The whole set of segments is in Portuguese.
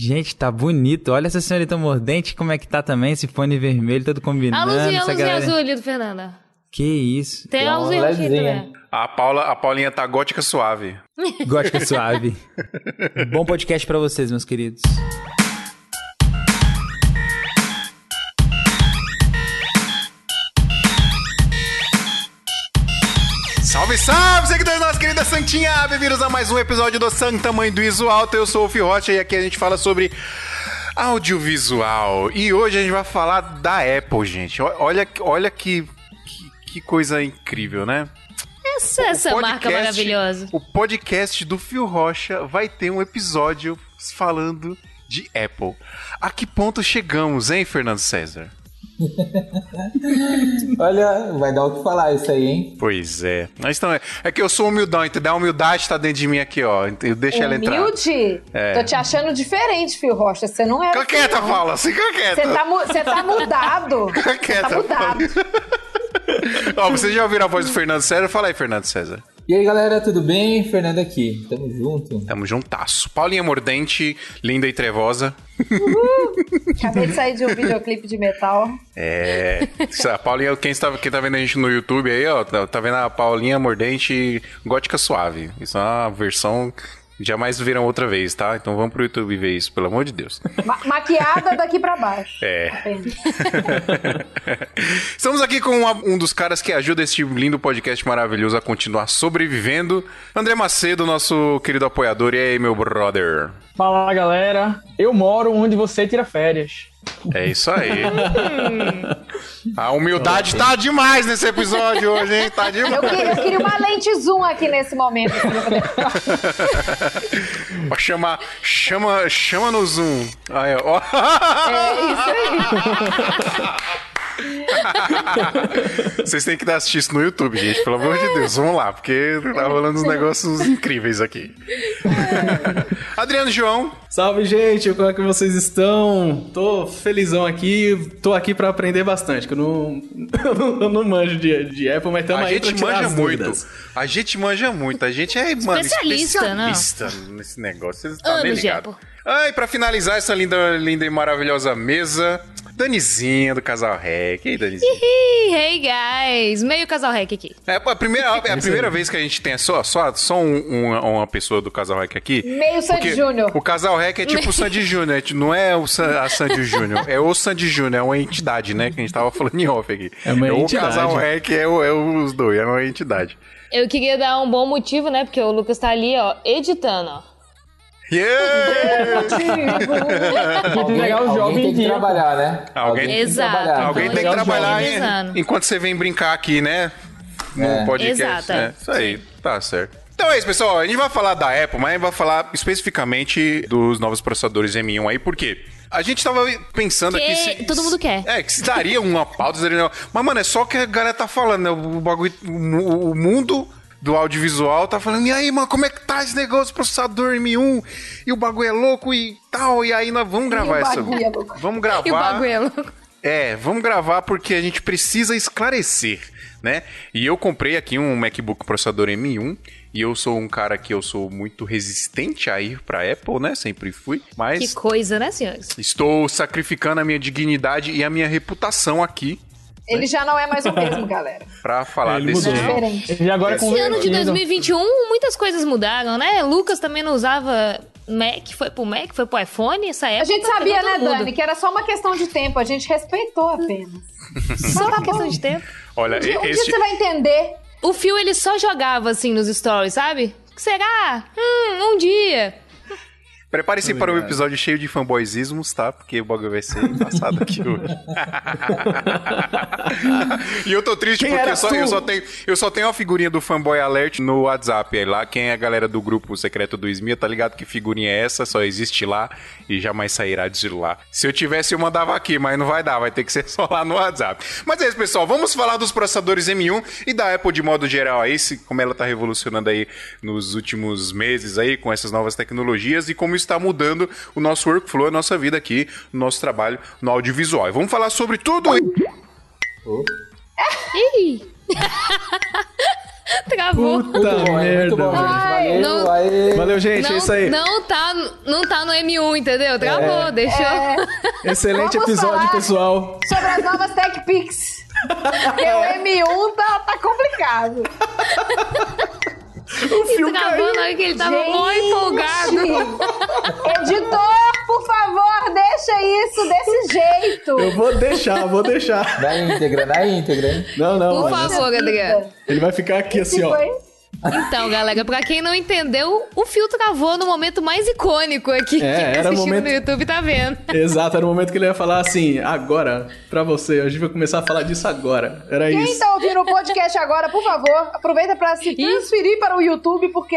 Gente, tá bonito. Olha essa senhorita mordente, como é que tá também, esse fone vermelho, todo combinando. A luzinha, a luzinha galera- azul ali do Fernanda. Que isso. Tem a luzinha também. A, Paula, a Paulinha tá gótica suave. Gótica suave. Bom podcast pra vocês, meus queridos. Salve, salve, seguidores da nossa querida Santinha! Bem-vindos a mais um episódio do Santa Mãe do Iso Alto. Eu sou o Fio Rocha e aqui a gente fala sobre audiovisual. E hoje a gente vai falar da Apple, gente. Olha, olha que, que, que coisa incrível, né? Essa, essa O marca maravilhosa. O podcast do Fio Rocha vai ter um episódio falando de Apple. A que ponto chegamos, hein, Fernando César? Olha, vai dar o que falar isso aí, hein? Pois é. Mas então, é, é que eu sou humildão, entendeu? A humildade tá dentro de mim aqui, ó. Eu deixo ela entrar. Humilde? É. Tô te achando diferente, Fio Rocha. Você não é. Fica quieta, Paula. Fica quieta. Você tá, mu- tá mudado. Quieta. tá mudado. Ó, vocês já ouviram a voz do Fernando César? Fala aí, Fernando César. E aí, galera, tudo bem? Fernando aqui. Tamo junto. Tamo juntasso. Paulinha Mordente, linda e trevosa. Acabei de sair de um videoclipe de metal. É. A Paulinha, quem, está, quem tá vendo a gente no YouTube aí, ó, tá, tá vendo a Paulinha Mordente gótica suave. Isso é uma versão jamais viram outra vez, tá? Então vamos pro YouTube ver isso, pelo amor de Deus. Ma- maquiada daqui pra baixo. É. Estamos aqui com uma- um dos caras que ajuda este lindo podcast maravilhoso a continuar sobrevivendo. André Macedo, nosso querido apoiador. E aí, meu brother? Fala galera, eu moro onde você tira férias. É isso aí. A humildade tá demais nesse episódio hoje, hein? Tá Eu, demais. queria, eu queria uma lente zoom aqui nesse momento. pra poder- Ó, chama, chama, chama no Zoom. Aí, ó. É isso aí. Vocês têm que assistir isso no YouTube, gente. Pelo amor de Deus, vamos lá, porque tá rolando uns negócios incríveis aqui. Adriano João. Salve, gente! Como é que vocês estão? Tô felizão aqui, tô aqui pra aprender bastante, que eu não, eu não manjo de, de Apple, mas tamo A aí pra gente tirar manja as muito. dúvidas. A gente manja muito. A gente é, mano, Especialista, não? especialista nesse negócio. Vocês estão bem ligados. Ah, e pra finalizar essa linda, linda e maravilhosa mesa, Danizinha do Casal Rec. E aí, Danizinha? Hey guys, meio casal hack aqui. É a primeira, é a primeira vez que a gente tem só, só, só um- uma, uma pessoa do Casal Rec aqui. Meio Sandy Júnior. O Casal Rec é tipo o Sandy Júnior, não é o San- a Sandy Júnior, é o Sandy Júnior, é uma entidade, né? Que a gente tava falando em off aqui. É uma o entidade. Casal Rec é, o- é os dois, é uma entidade. Eu queria dar um bom motivo, né? Porque o Lucas tá ali, ó, editando, ó. Yeah! Pegar o jogo alguém em tem que dia. trabalhar, né? Alguém- tem que Exato. trabalhar. Alguém tem que trabalhar hein, organizando. enquanto você vem brincar aqui, né? No É. podcast. Exato, né? é. Isso aí, tá certo. Então é isso, pessoal. A gente vai falar da Apple, mas a gente vai falar especificamente dos novos processadores M1 aí, por quê? A gente tava pensando Que aqui se. todo mundo quer. É, que se daria uma pauta, se daria uma- Mas, mano, é só o que a galera tá falando, né? O bagulho. O, o mundo do audiovisual tá falando, e aí, mano, como é que tá esse negócio, processador M1? E o bagulho é louco e tal. E aí nós vamos gravar essa. é. Vamos gravar. E o bagulho é louco. É, vamos gravar porque a gente precisa esclarecer, né? E eu comprei aqui um MacBook processador M1 e eu sou um cara que eu sou muito resistente a ir pra Apple, né? Sempre fui, mas Que coisa, né, senhores? estou sacrificando a minha dignidade e a minha reputação aqui Ele já não é mais o mesmo, galera. pra falar Ele desse mudou. É diferente. E agora Esse Esse ano de convertido. 2021, muitas coisas mudaram, né? Lucas também não usava Mac, foi pro Mac, foi pro iPhone, essa época. A gente sabia, pegou né, mundo. Dani, que era só uma questão de tempo. A gente respeitou apenas. Só tá uma questão de tempo. Olha, Um dia, um dia você vai entender. O Fio, ele só jogava assim nos stories, sabe? Será? Hum, um dia. Prepare-se para um episódio cheio de fanboyismos, tá? Porque o bagulho vai ser engraçado aqui hoje. e eu tô triste Quem porque só, eu, só tenho, eu só tenho a figurinha do Fanboy Alert no WhatsApp. Aí lá, quem é a galera do grupo secreto do Smia, tá ligado que figurinha é essa? Só existe lá e jamais sairá de lá. Se eu tivesse, eu mandava aqui, mas não vai dar, vai ter que ser só lá no WhatsApp. Mas é isso, pessoal. Vamos falar dos processadores M1 e da Apple de modo geral aí, como ela tá revolucionando aí nos últimos meses aí com essas novas tecnologias e como está mudando o nosso workflow, a nossa vida aqui, o nosso trabalho no audiovisual. E vamos falar sobre tudo. Ih, Travou. Puta Muito bom, merda. muito bom, gente. Ai, Valeu, não- aê. Valeu, gente. não, é isso aí. Não tá, não tá no M1, entendeu? Travou, deixou. É, Excelente Vamos episódio, falar. pessoal. sobre as novas Tech Pix. Porque o M1 tá, tá complicado. O fio caiu. na hora que ele tava mó empolgado. Editor, por favor, deixa isso desse jeito. Eu vou deixar, vou deixar. Na íntegra, na íntegra, hein? Não, não. Por favor, Adriano. Ele vai ficar aqui assim, ó. foi- Então, galera, pra quem não entendeu, o fio travou no momento mais icônico aqui. É, Quem tá era o assistindo momento- no YouTube tá vendo. Exato, era o momento que ele ia falar assim, agora, pra você. A gente vai começar a falar disso agora. Era Quem isso. tá ouvindo o podcast agora, por favor, aproveita pra se transferir para o YouTube, porque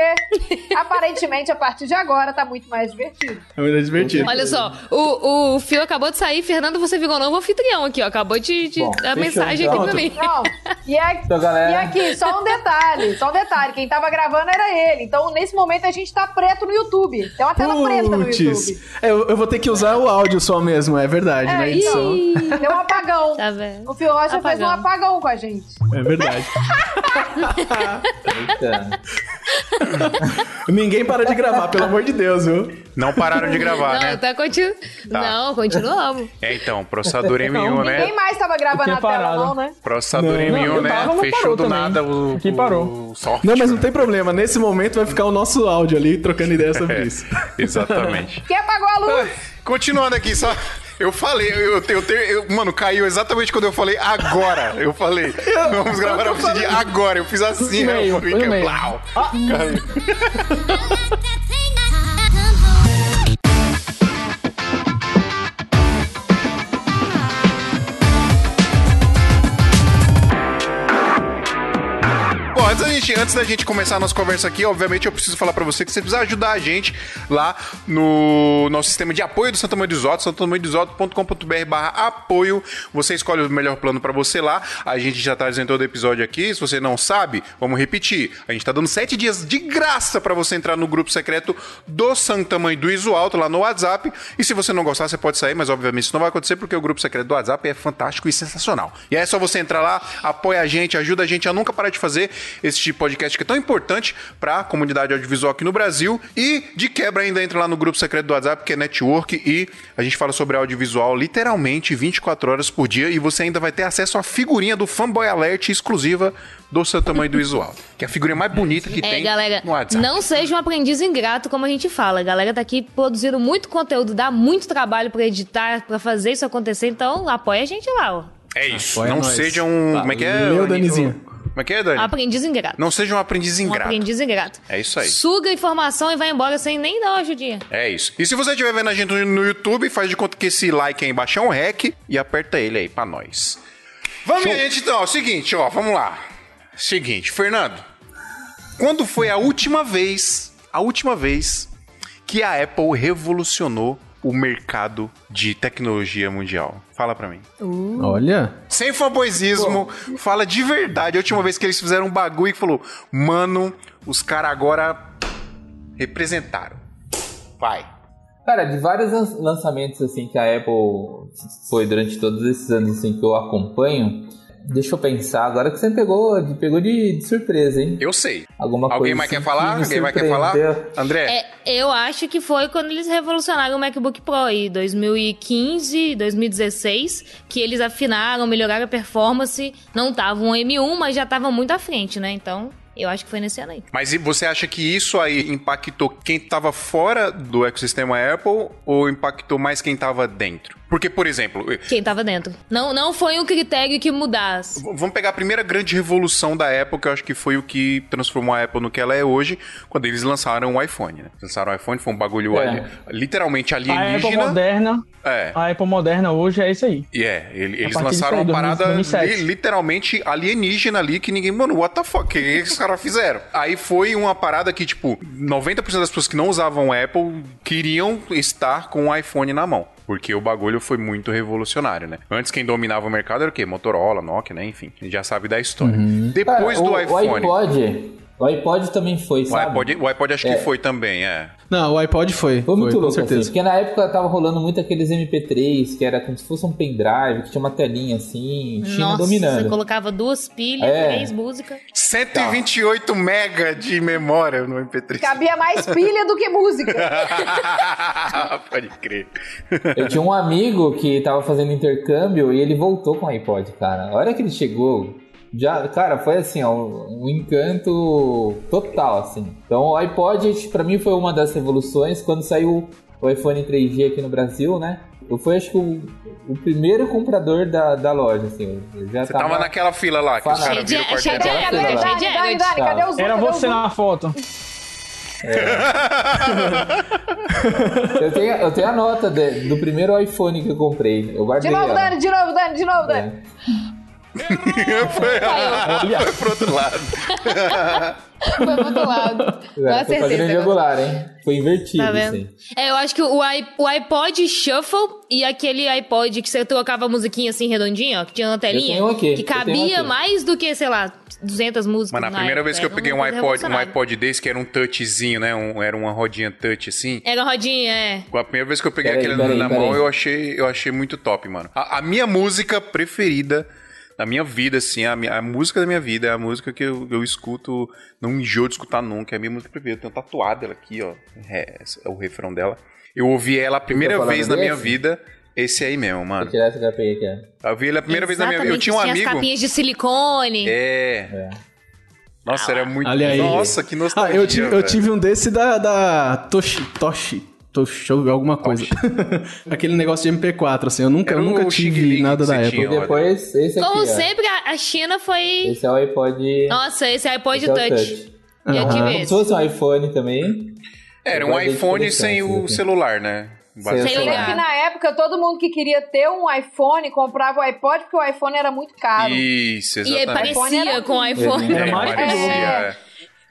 aparentemente a partir de agora tá muito mais divertido. É muito divertido. Olha só, o, o fio acabou de sair. Fernando, você virou novo anfitrião aqui, ó. Acabou de, de Bom, dar fechou, mensagem então. aqui pra mim. Não, e, aqui, Então, galera. e aqui, só um detalhe, só um detalhe. Quem tava gravando era ele. Então, nesse momento, a gente tá preto no YouTube. Tem uma tela preta no Puts. YouTube. É, eu, eu vou ter que usar o áudio só mesmo, é verdade, É, edição. Deu um apagão. Tá vendo? O Fio Rocha fez um Apagão. com a gente. É verdade. Eita. Ninguém para de gravar, pelo amor de Deus, viu? Não pararam de gravar, Não, né? tá continu... Não, continuamos. É, então, processador M1, Não, né? Ninguém mais tava gravando na tela, não, né? Processador Não, M1, eu né? tava, mas Fechou parou do também. nada o, Aqui o- parou. o software. Não, mas não tem problema. Nesse momento vai ficar o nosso áudio ali trocando ideia sobre É, isso. exatamente. Quem apagou a luz? Continuando aqui, só. Eu falei, eu, eu, eu, eu- mano, caiu exatamente quando eu falei agora. Eu falei, vamos gravar a de agora. Eu fiz assim, né? meio, Eu fiquei, meio. plau. Caiu. gente, antes da gente começar a nossa conversa aqui, obviamente eu preciso falar pra você que você precisa ajudar a gente lá no nosso sistema de apoio do Santa Mãe do Isoto, santamanhodoisoto.com.br barra apoio. Você escolhe o melhor plano pra você lá. A gente já tá dizendo todo episódio aqui. Se você não sabe, vamos repetir. A gente tá dando sete dias de graça pra você entrar no grupo secreto do Santa Mãe do Iso Alto lá no WhatsApp. E se você não gostar, você pode sair, mas obviamente isso não vai acontecer porque o grupo secreto do WhatsApp é fantástico e sensacional. E aí é só você entrar lá, apoia a gente, ajuda a gente a nunca parar de fazer este podcast que é tão importante para a comunidade audiovisual aqui no Brasil. E de quebra ainda entra lá no grupo secreto do WhatsApp, que é Network, e a gente fala sobre audiovisual literalmente 24 horas por dia. E você ainda vai ter acesso à figurinha do Fanboy Alert exclusiva do seu tamanho do visual. Que é a figurinha mais bonita que É, tem galera, no WhatsApp. não seja um aprendiz ingrato, como a gente fala. A galera tá aqui produzindo muito conteúdo, dá muito trabalho pra editar, pra fazer isso acontecer. Então, apoia a gente lá, ó. É isso. Apoia não nós. seja um. Como é que é? Valeu, Danizinho. Como é que é, Dani? Aprendiz ingrato. Não seja um aprendiz Um ingrato. aprendiz ingrato. É isso aí. Suga a informação e vai embora sem nem dar uma ajudinha. É isso. E se você estiver vendo a gente no YouTube, faz de conta que esse like aí embaixo é um rec e aperta ele aí pra nós. Vamos, minha gente, então. Ó, seguinte, ó, vamos lá. Seguinte, Fernando. Quando foi a última vez, a última vez que a Apple revolucionou o mercado de tecnologia mundial? Fala pra mim. Olha. Sem fanboyzismo, fala de verdade. A última vez que eles fizeram um bagulho e falou, mano, os caras agora representaram. Vai. Cara, de vários lan- lançamentos assim que a Apple foi durante todos esses anos assim que eu acompanho, deixa eu pensar, agora que você me pegou, de- pegou de, de surpresa, hein? Eu sei. Alguma Alguém coisa mais assim quer falar? que me Alguém mais quer falar? André? É, eu acho que foi quando eles revolucionaram o MacBook Pro aí, 2015, 2016, que eles afinaram, melhoraram a performance. Não tava um M1, mas já tava muito à frente, né? Então, eu acho que foi nesse ano aí. Mas e você acha que isso aí impactou quem tava fora do ecossistema Apple ou impactou mais quem tava dentro? Porque, por exemplo, Quem tava dentro. Não, não foi um critério que mudasse. vamos pegar a primeira grande revolução da Apple, que eu acho que foi o que transformou a Apple no que ela é hoje, quando eles lançaram o iPhone, né? Lançaram o iPhone, foi um bagulho É. ali- literalmente A Apple alienígena. moderna, É. a Apple moderna hoje é isso aí. E é, ele- eles lançaram aí, uma parada 2007. li- literalmente alienígena ali que ninguém, mano, what the fuck? O que esses caras fizeram? Aí foi uma parada que, tipo, 90% das pessoas que não usavam Apple queriam estar com o iPhone na mão. Porque o bagulho foi muito revolucionário, né? Antes quem dominava o mercado era o quê? Motorola, Nokia, né? Enfim, a gente já sabe da história. Depois Cara, do o, iPhone. O iPod, o O iPod também foi, O sabe? iPod, o iPod acho que foi também, é. Não, o iPod foi. Foi muito com louco, assim, certeza. porque na época tava rolando muito aqueles MP3, que era como se fosse um pendrive, que tinha uma telinha assim, China Nossa, dominando. você colocava duas pilhas, É. três músicas. 128 mega de memória no MP3. Cabia mais pilha do que música. Pode crer. Eu tinha um amigo que tava fazendo intercâmbio e ele voltou com o iPod, cara. A hora que ele chegou, já, cara, foi assim, ó, um encanto total, assim. Então o iPod, pra mim, foi uma das revoluções. Quando saiu o iPhone 3G aqui no Brasil, né? Eu fui, acho que, o, o primeiro comprador da, da loja, assim. Eu já Você tava naquela fila lá que os caras viram o Cheio de- Cadê, Cheio de os Era você na foto. Eu tenho, eu tenho a nota de- do primeiro iPhone que eu comprei. Eu guardei De novo, ela. Dani, de novo, Dani, de novo, Dani. foi, foi pro outro lado. Foi pro outro lado. É, Com foi pra certeza. grande angular, hein? Foi invertido, Tá vendo? assim. É, eu acho que o, i- o iPod Shuffle e aquele iPod que você trocava a musiquinha assim redondinha, ó, que tinha uma telinha, tenho aqui, que eu tenho cabia mais do que, sei lá, 200 músicas. Mas na na primeira época. vez que eu peguei um uma iPod, um iPod desse que era um touchzinho, né? Um- era uma rodinha touch assim. Era rodinha, é. A primeira vez que eu peguei Peraí, aquele peraí, na peraí. mão, eu achei, eu achei muito top, mano. A, a minha música preferida da minha vida, assim, a, minha- a música da minha vida é a música que eu, eu escuto, não enjoo de escutar nunca, é a minha música preferida. Eu tenho tatuada ela aqui, ó. É, é o refrão dela. Eu ouvi ela a primeira vez na minha vida, esse aí mesmo, Vou mano. tirar essa peguei aqui, ó. Eu ouvi ela a primeira vez na minha vida. Eu Exatamente, tinha um as amigo. capinhas de silicone. É. É. Nossa, era muito. Olha aí. Nossa, que nostalgia. Ah, eu tive, eu tive um desse da, da Toshi, Toshi, Toshi, alguma coisa. Aquele negócio de MP4, assim, eu nunca, eu nunca o tive nada da Apple. tinha. Depois, esse aqui, Como ó. sempre, a, China foi. Esse é o iPod... Nossa, esse iPod esse é o Touch. Já Aham. tive Como se fosse um iPhone também. Era Eu um iPhone de sem o assim. celular, né? Você Sei que na época todo mundo que queria ter um iPhone comprava o iPod porque o iPhone era muito caro. Isso, E exatamente. iPhone parecia com o iPhone. Era É, mais parecia. Era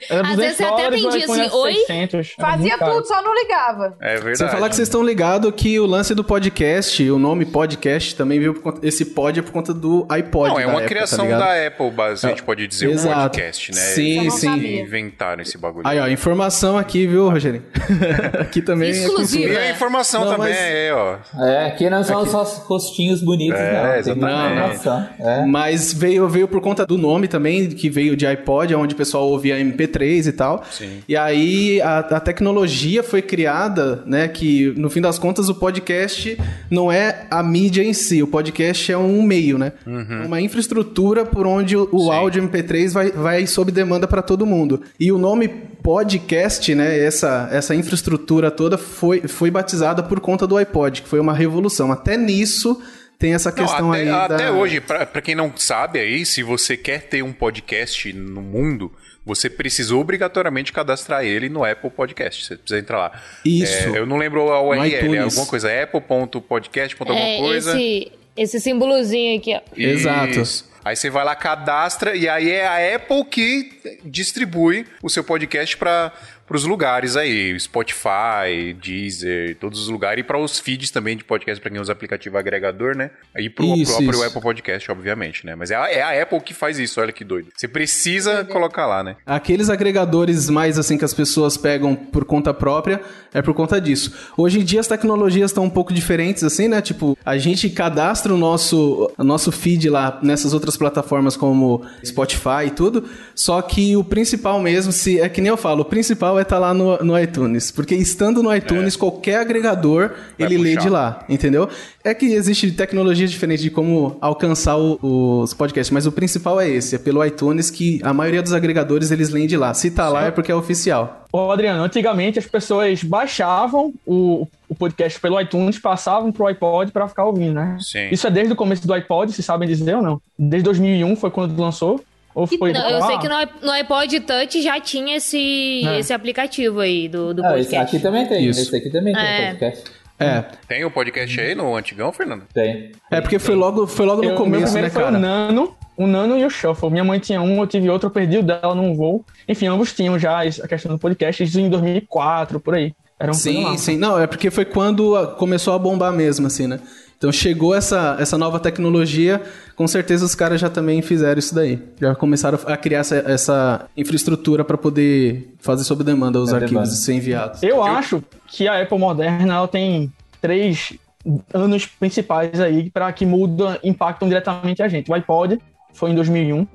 Às 200 vezes você até o vendia assim, oi? 600, era Fazia tudo, só não ligava. É verdade. Sem falar que vocês estão ligados que o lance do podcast, o nome podcast, também veio por conta. Esse pod é por conta do iPod. Não, é uma época, criação tá da Apple, base, a gente pode dizer, um Exato. podcast, né? Sim, não sim. Inventaram esse bagulho. Aí, ó, informação aqui, viu, Rogerinho? aqui também Exclusiva. E é a informação Não, também mas- é, ó. É, aqui não são só rostinhos bonitos, É, não. Exatamente. informação. É. Mas veio, veio por conta do nome também, que veio de iPod, onde o pessoal ouvia MP3 e tal. Sim. E aí a, a tecnologia foi criada, né? Que no fim das contas o podcast não é a mídia em si, o podcast é um meio, né? É Uma infraestrutura por onde o, o áudio MP3 vai, vai sob demanda para todo mundo. E o nome podcast, né? Essa, essa infraestrutura toda foi, foi batizada por conta do iPod, que foi uma revolução. Até nisso tem essa Não, questão até, aí. até da... hoje, pra quem não sabe aí, se você quer ter um podcast no mundo, você precisa obrigatoriamente cadastrar ele no Apple Podcast. Você precisa entrar lá. Isso. É, eu não lembro a URL, é alguma coisa, apple.podcast. alguma É, coisa. esse, esse símbolozinho aqui, ó. Exato. Aí você vai lá, cadastra, e aí é a Apple que distribui o seu podcast para os lugares aí, Spotify, Deezer, todos os lugares, e para os feeds também de podcast, para quem usa aplicativo agregador, né? E pro Isso, próprio isso. Apple Podcast, obviamente, né? Mas é a, é a Apple que faz isso, olha que doido. Você precisa colocar lá, né? Aqueles agregadores mais assim que as pessoas pegam por conta própria é por conta disso. Hoje em dia as tecnologias estão um pouco diferentes assim, né? Tipo, a gente cadastra o nosso, o nosso feed lá nessas outras plataformas como Spotify e tudo, só que o principal mesmo, se é que nem eu falo, o principal é estar lá no, no iTunes, porque estando no iTunes, qualquer agregador, Vai ele lê puxar. de lá, entendeu? É que existe tecnologias diferentes de como alcançar o- os podcasts, mas o principal é esse, é pelo iTunes que a maioria dos agregadores eles leem de lá. Se tá lá é porque é oficial. Ô, Adriano, antigamente as pessoas baixavam o, o podcast pelo iTunes, passavam pro iPod pra ficar ouvindo, né? Sim. Isso é desde o começo do iPod, se sabem dizer ou não? Desde 2001 foi quando lançou? Ou foi Não, eu sei que no, no iPod Touch já tinha esse, É. esse aplicativo aí do, do Ah, esse podcast. aqui também tem. Isso. Esse aqui também tem É. podcast. É, Tem o podcast aí no antigão, Fernando? Tem. é porque foi logo, foi logo no eu- meu começo, primeiro né, foi cara? o Nano, o Nano e o Shuffle. Minha mãe tinha um, eu tive outro, eu perdi o dela num voo. Enfim, ambos tinham já a questão do podcast, isso em 2004, por aí. Era um Sim, sim. Não, é porque foi quando começou a bombar mesmo, assim, né? Então chegou essa, essa nova tecnologia, com certeza os caras já também fizeram isso daí. Já começaram a criar essa, essa infraestrutura para poder fazer sob demanda os É arquivos demanda. e ser enviados. Eu acho que a Apple moderna ela tem três anos principais aí para que mudam, impactam diretamente a gente. O iPod foi em 2001.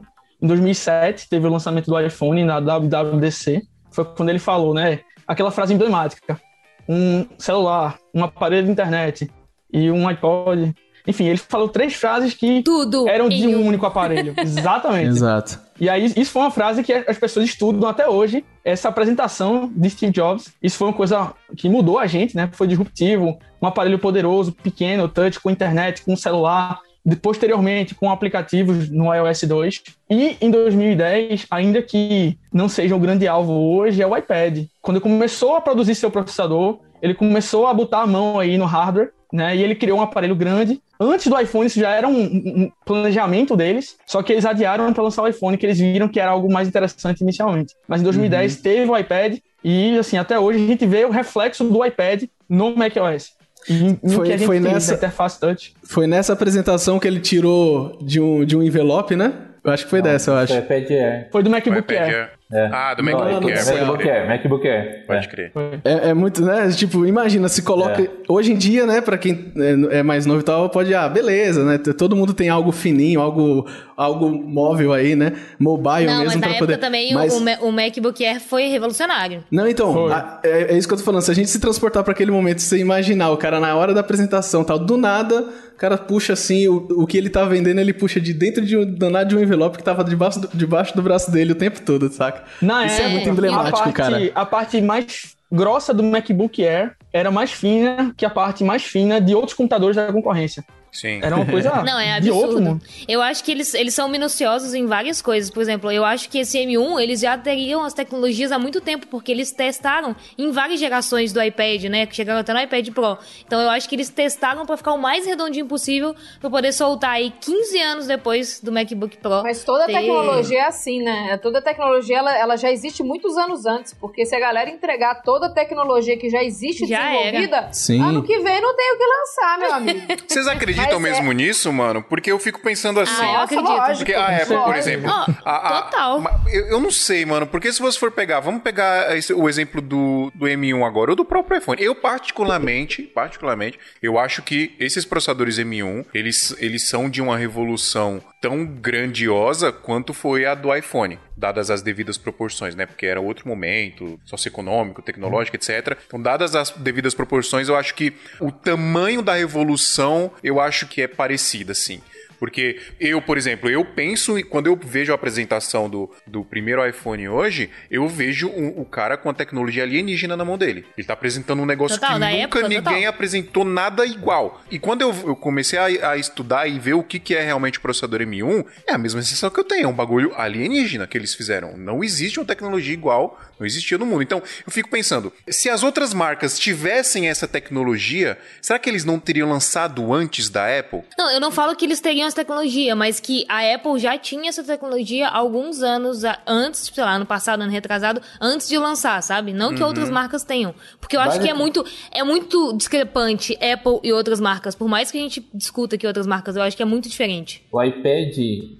Em 2007 teve o lançamento do iPhone na WWDC. Foi quando ele falou, né? Aquela frase emblemática: um celular, um aparelho de internet e um iPod. Enfim, ele falou três frases que Tudo eram de um único aparelho. Exatamente. Exato. E aí, isso foi uma frase que as pessoas estudam até hoje. Essa apresentação de Steve Jobs, isso foi uma coisa que mudou a gente, né? Foi disruptivo. Um aparelho poderoso, pequeno, touch, com internet, com celular. De- Posteriormente, com aplicativos no iOS 2. E em 2010, ainda que não seja um grande alvo hoje, é o iPad. Quando começou a produzir seu processador, ele começou a botar a mão aí no hardware, né? E ele criou um aparelho grande. Antes do iPhone, isso já era um, um planejamento deles, só que eles adiaram para lançar o iPhone, que eles viram que era algo mais interessante inicialmente. Mas em 2010 teve o iPad e, assim, até hoje a gente vê o reflexo do iPad no macOS. E no Foi- foi nessa- interface touch. Foi nessa apresentação que ele tirou de um, de um envelope, né? Eu acho que foi dessa, eu acho. É iPad Air. Foi do MacBook iPad Air. Air. É. Ah, do Não, MacBook é, Air. MacBook. Air, MacBook Air. Pode É. crer. É, é muito, né? Tipo, imagina, se coloca. Hoje em dia, né, pra quem é, é mais novo e tal, pode, ah, beleza, né? Todo mundo tem algo fininho, algo, algo móvel aí, né? Mobile Não, mas mesmo na pra época poder. também Mas- o, o MacBook Air foi revolucionário. Não, então, a- é, é isso que eu tô falando. Se a gente se transportar pra aquele momento, você imaginar o cara na hora da apresentação tal, do nada, o cara puxa assim, o, o que ele tá vendendo, ele puxa de dentro de um, danado de um envelope que tava debaixo do, debaixo do braço dele o tempo todo, saca? Na Isso é época, muito emblemático, a parte, cara. A parte mais grossa do MacBook Air era mais fina que a parte mais fina de outros computadores da concorrência. Sim. Era uma coisa Não, é de outro absurdo. mundo. Eu acho que eles, eles são minuciosos em várias coisas. Por exemplo, eu acho que esse M1, eles já teriam as tecnologias há muito tempo, porque eles testaram em várias gerações do iPad, né? Que chegaram até no iPad Pro. Então eu acho que eles testaram pra ficar o mais redondinho possível, pra poder soltar aí 15 anos depois do MacBook Pro. Mas toda ter- tecnologia é assim, né? Toda tecnologia ela, ela já existe muitos anos antes, porque se a galera entregar toda a tecnologia que já existe Já desenvolvida, Sim. ano que vem não tem o que lançar, meu amigo. Vocês acreditam Mas é- mesmo nisso, mano? Porque eu fico pensando assim. Ah, eu acredito. lógico. Porque a Apple, por exemplo. Ó, a- a- total. eu, eu não sei, mano. Porque se você for pegar, vamos pegar esse- o exemplo do, do M1 agora, ou do próprio iPhone. Eu, particularmente, particularmente, eu acho que esses processadores M1, eles, eles são de uma revolução tão grandiosa quanto foi a do iPhone. Dadas as devidas proporções, né? Porque era outro momento, socioeconômico, tecnológico, etc. Então, dadas as devidas proporções, eu acho que o tamanho da revolução, eu acho que é parecido, assim. Porque eu, por exemplo, eu penso, e quando eu vejo a apresentação do, do primeiro iPhone hoje, eu vejo um- o cara com a tecnologia alienígena na mão dele. Ele tá apresentando um negócio Total, que nunca época, ninguém total. apresentou nada igual. E quando eu, eu comecei a, a estudar e ver o que, que é realmente o processador M1, é a mesma sensação que eu tenho. É um bagulho alienígena que eles fizeram. Não existe uma tecnologia igual, não existia no mundo. Então, eu fico pensando, se as outras marcas tivessem essa tecnologia, será que eles não teriam lançado antes da Apple? Não, eu não falo que eles teriam essa tecnologia, mas que a Apple já tinha essa tecnologia há alguns anos antes, sei lá, ano passado, ano retrasado, antes de lançar, sabe? Não que outras marcas tenham. Porque eu acho que é muito, é muito discrepante Apple e outras marcas. Por mais que a gente discuta que outras marcas, eu acho que é muito diferente. O iPad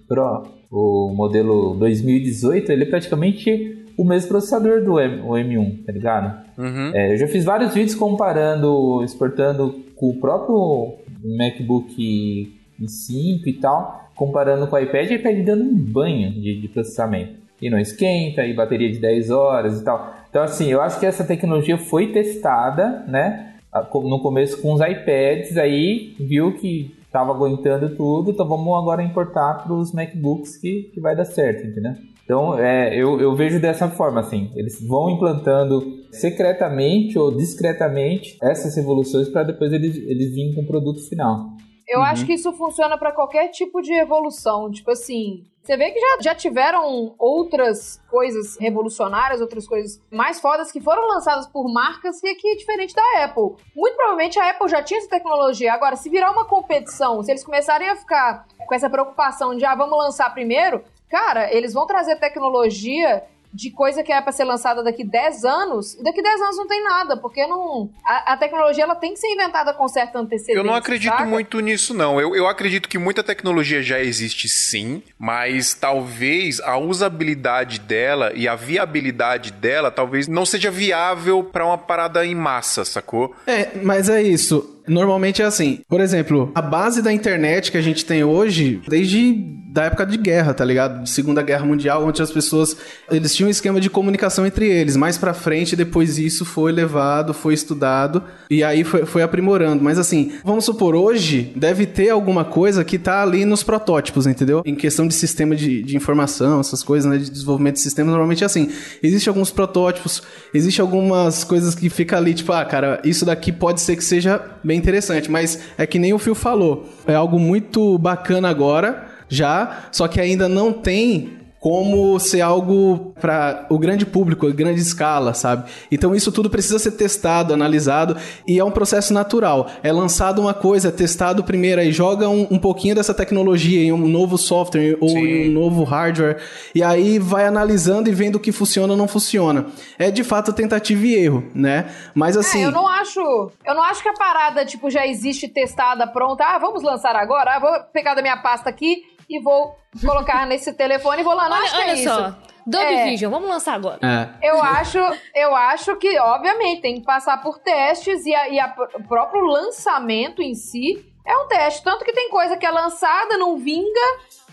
Pro, o modelo 2018, ele é praticamente o mesmo processador do M, o M1, tá ligado? Uhum. É, eu já fiz vários vídeos comparando, exportando com o próprio MacBook i5 e tal, comparando com o iPad, o iPad dando um banho de, de processamento. E não esquenta, e bateria de 10 horas e tal. Então, assim, eu acho que essa tecnologia foi testada, né? No começo com os iPads, aí viu que tava aguentando tudo, então vamos agora importar para os MacBooks que, que vai dar certo, entendeu? Então, é, eu, eu vejo dessa forma, assim, eles vão implantando secretamente ou discretamente essas revoluções para depois eles, eles virem com o produto final. Eu Uhum. acho que isso funciona pra qualquer tipo de evolução. Tipo assim, você vê que já, já tiveram outras coisas revolucionárias, outras coisas mais fodas que foram lançadas por marcas que aqui é diferente da Apple. Muito provavelmente a Apple já tinha essa tecnologia. Agora, se virar uma competição, se eles começarem a ficar com essa preocupação de, ah, vamos lançar primeiro, cara, eles vão trazer tecnologia de coisa que é para ser lançada daqui 10 anos, e daqui 10 anos não tem nada, porque não a, a tecnologia ela tem que ser inventada com certa antecedência. Eu não acredito saca? muito nisso, não. Eu, eu acredito que muita tecnologia já existe sim, mas talvez a usabilidade dela e a viabilidade dela talvez não seja viável para uma parada em massa, sacou? É, mas é isso. Normalmente é assim. Por exemplo, a base da internet que a gente tem hoje, desde da época de guerra, tá ligado? De Segunda Guerra Mundial, onde as pessoas eles tinham um esquema de comunicação entre eles. Mais pra frente, depois isso foi levado, foi estudado e aí foi, foi aprimorando. Mas assim, vamos supor, hoje deve ter alguma coisa que tá ali nos protótipos, entendeu? Em questão de sistema de, de informação, essas coisas, né? De desenvolvimento de sistema, normalmente é assim. Existem alguns protótipos, existem algumas coisas que fica ali, tipo, ah, cara, isso daqui pode ser que seja bem interessante, mas é que nem o Phil falou. É algo muito bacana agora já, só que ainda não tem como ser algo para o grande público, grande escala, sabe? Então isso tudo precisa ser testado, analisado e é um processo natural. É lançado uma coisa, é testado primeiro, aí joga um, um pouquinho dessa tecnologia em um novo software ou Sim. em um novo hardware e aí vai analisando e vendo o que funciona ou não funciona. É de fato tentativa e erro, né? Mas assim. É, eu não acho. Eu não acho que a parada, tipo, já existe testada, pronta. Ah, vamos lançar agora? Ah, vou pegar da minha pasta aqui e vou colocar nesse telefone e vou lá. Não Olha, acho que é olha isso. só. Dolby É. Vision, vamos lançar agora. É. Eu acho, eu acho que, obviamente, tem que passar por testes e, a- e a- o próprio lançamento em si é um teste. Tanto que tem coisa que é lançada, não vinga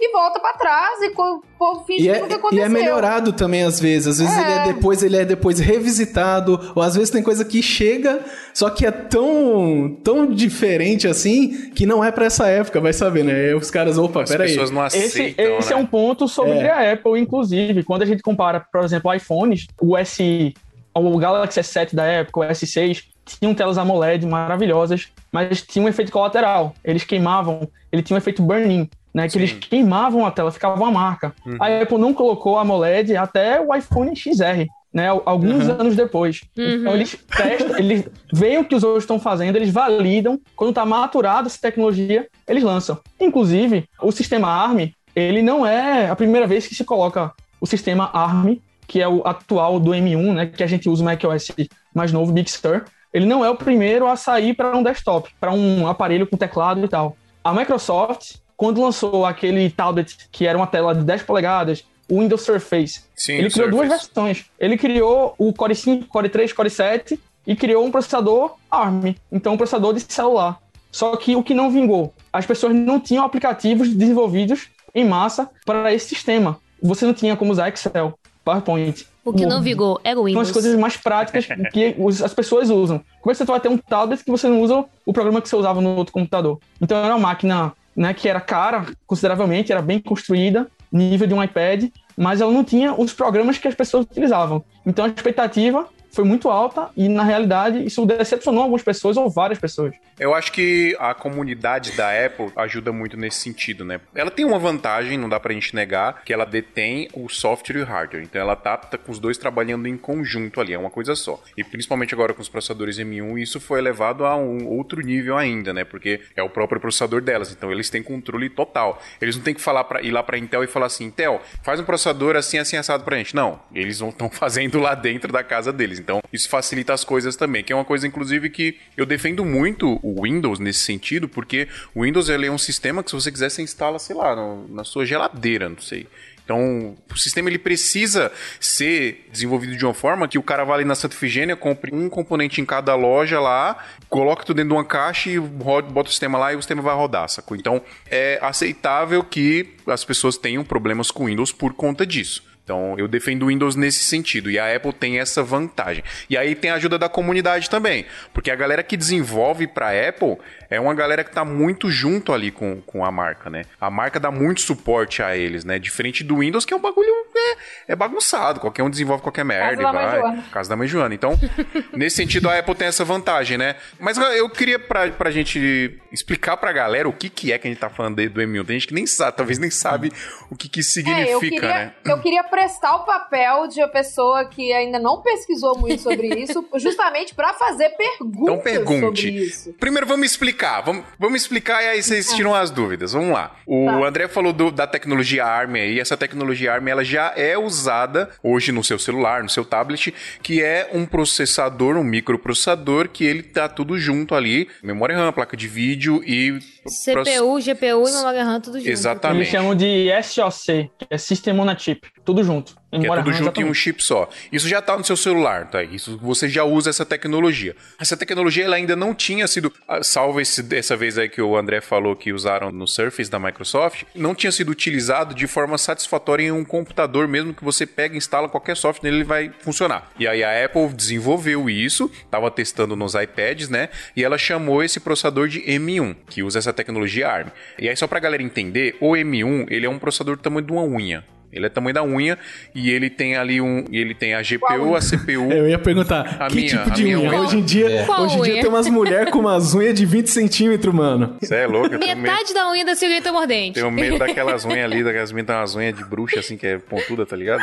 e volta pra trás e o povo finge E que é, nunca e aconteceu. é melhorado também às vezes. Às vezes É. ele é depois, ele é depois revisitado, ou às vezes tem coisa que chega, só que é tão, tão diferente assim que não é pra essa época, vai saber, né? Os caras, opa, As peraí. pessoas não Esse, aceitam, esse né? é um ponto sobre É. a Apple, inclusive. Quando a gente compara, por exemplo, iPhones, o S, o Galaxy S7 da época, o S6, tinham telas AMOLED maravilhosas, mas tinha um efeito colateral. Eles queimavam, ele tinha um efeito burn-in, né? Que Sim. eles queimavam a tela, ficava uma marca. Uhum. A Apple não colocou AMOLED até o iPhone XR. Né, alguns Uhum. anos depois. Então eles testam, eles veem o que os outros estão fazendo, eles validam. Quando está maturada essa tecnologia, eles lançam. Inclusive, o sistema ARM, ele não é a primeira vez que se coloca o sistema ARM, que é o atual do M1, né, que a gente usa o macOS mais novo, Big Sur. Ele não é o primeiro a sair para um desktop, para um aparelho com teclado e tal. A Microsoft, quando lançou aquele tablet que era uma tela de 10 polegadas, o Windows Surface, Sim, ele criou duas Surface. versões. Ele criou o Core 5, Core 3, Core 7 e criou um processador ARM, então um processador de celular. Só que o que não vingou, as pessoas não tinham aplicativos desenvolvidos em massa para esse sistema. Você não tinha como usar Excel, PowerPoint. O que não vigou era o São Windows. as coisas mais práticas que as pessoas usam. Como é que você vai ter um tablet que você não usa o programa que você usava no outro computador? Então era uma máquina né, que era cara, consideravelmente, era bem construída, nível de um iPad, mas ela não tinha os programas que as pessoas utilizavam. Então a expectativa foi muito alta e, na realidade, isso decepcionou algumas pessoas ou várias pessoas. Eu acho que a comunidade da Apple ajuda muito nesse sentido, né? Ela tem uma vantagem, não dá pra gente negar, que ela detém o software e o hardware. Então ela tá, tá com os dois trabalhando em conjunto ali, é uma coisa só. E principalmente agora com os processadores M1, isso foi elevado a um outro nível ainda, né? Porque é o próprio processador delas, então eles têm controle total. Eles não têm que falar para ir lá pra Intel e falar assim, Intel, faz um processador assim, assim, assado pra gente. Não, eles estão fazendo lá dentro da casa deles. Então isso facilita as coisas também, que é uma coisa, inclusive, que eu defendo muito o Windows nesse sentido, porque o Windows ele é um sistema que se você quiser você instala, sei lá, no- na sua geladeira, não sei. Então, o sistema ele precisa ser desenvolvido de uma forma que o cara vá ali na Santa Efigênia, compre um componente em cada loja lá, coloca tudo dentro de uma caixa e bota o sistema lá e o sistema vai rodar, sacou? Então, é aceitável que as pessoas tenham problemas com Windows por conta disso. Então, eu defendo o Windows nesse sentido. E a Apple tem essa vantagem. E aí tem a ajuda da comunidade também. Porque a galera que desenvolve pra Apple é uma galera que tá muito junto ali com, com a marca, né? A marca dá muito suporte a eles, né? Diferente do Windows, que é um bagulho é, é bagunçado. Qualquer um desenvolve qualquer merda da mãe vai. Joana. Casa da mãe Joana. Então, nesse sentido, a Apple tem essa vantagem, né? Mas eu queria pra, pra gente explicar pra galera o que, que é que a gente tá falando do M1. Tem gente que nem sabe, talvez nem sabe o que, que isso É, significa, eu queria, né? eu queria prestar o papel de uma pessoa que ainda não pesquisou muito sobre isso, justamente para fazer perguntas Então pergunte. sobre isso. Primeiro vamos explicar. Vamos, vamos explicar e aí vocês tiram as dúvidas. Vamos lá. O Tá. André falou do- da tecnologia ARM aí. Essa tecnologia ARM ela já é usada hoje no seu celular, no seu tablet, que é um processador, um microprocessador que ele tá tudo junto ali, memória RAM, placa de vídeo e CPU, GPU e memória RAM, tudo junto. Exatamente. Eles chamam de SoC, que é System on a Chip. Tudo junto. Que é tudo RAM, junto em um exatamente. chip só. Isso já tá no seu celular, tá? Isso você já usa essa tecnologia. Essa tecnologia ela ainda não tinha sido, ah, salvo esse, dessa vez aí que o André falou que usaram no Surface da Microsoft, não tinha sido utilizado de forma satisfatória em um computador mesmo que você pega e instala qualquer software nele ele vai funcionar. E aí a Apple desenvolveu isso, estava testando nos iPads, né? E ela chamou esse processador de M1, que usa essa tecnologia ARM. E aí só pra galera entender, o M1, ele é um processador do tamanho de uma unha. Ele é tamanho da unha e ele tem ali um. Ele tem a GPU, a CPU. Eu ia perguntar, A que minha- tipo a de minha unha? unha. Hoje em dia, É. Hoje em dia tem umas mulheres com umas unhas de 20 centímetros, mano. Você é louco, eu tenho medo, Metade da unha da silhueta mordente. tenho medo daquelas unhas ali, daquelas minhas tem umas unhas de bruxa assim, que é pontuda, tá ligado?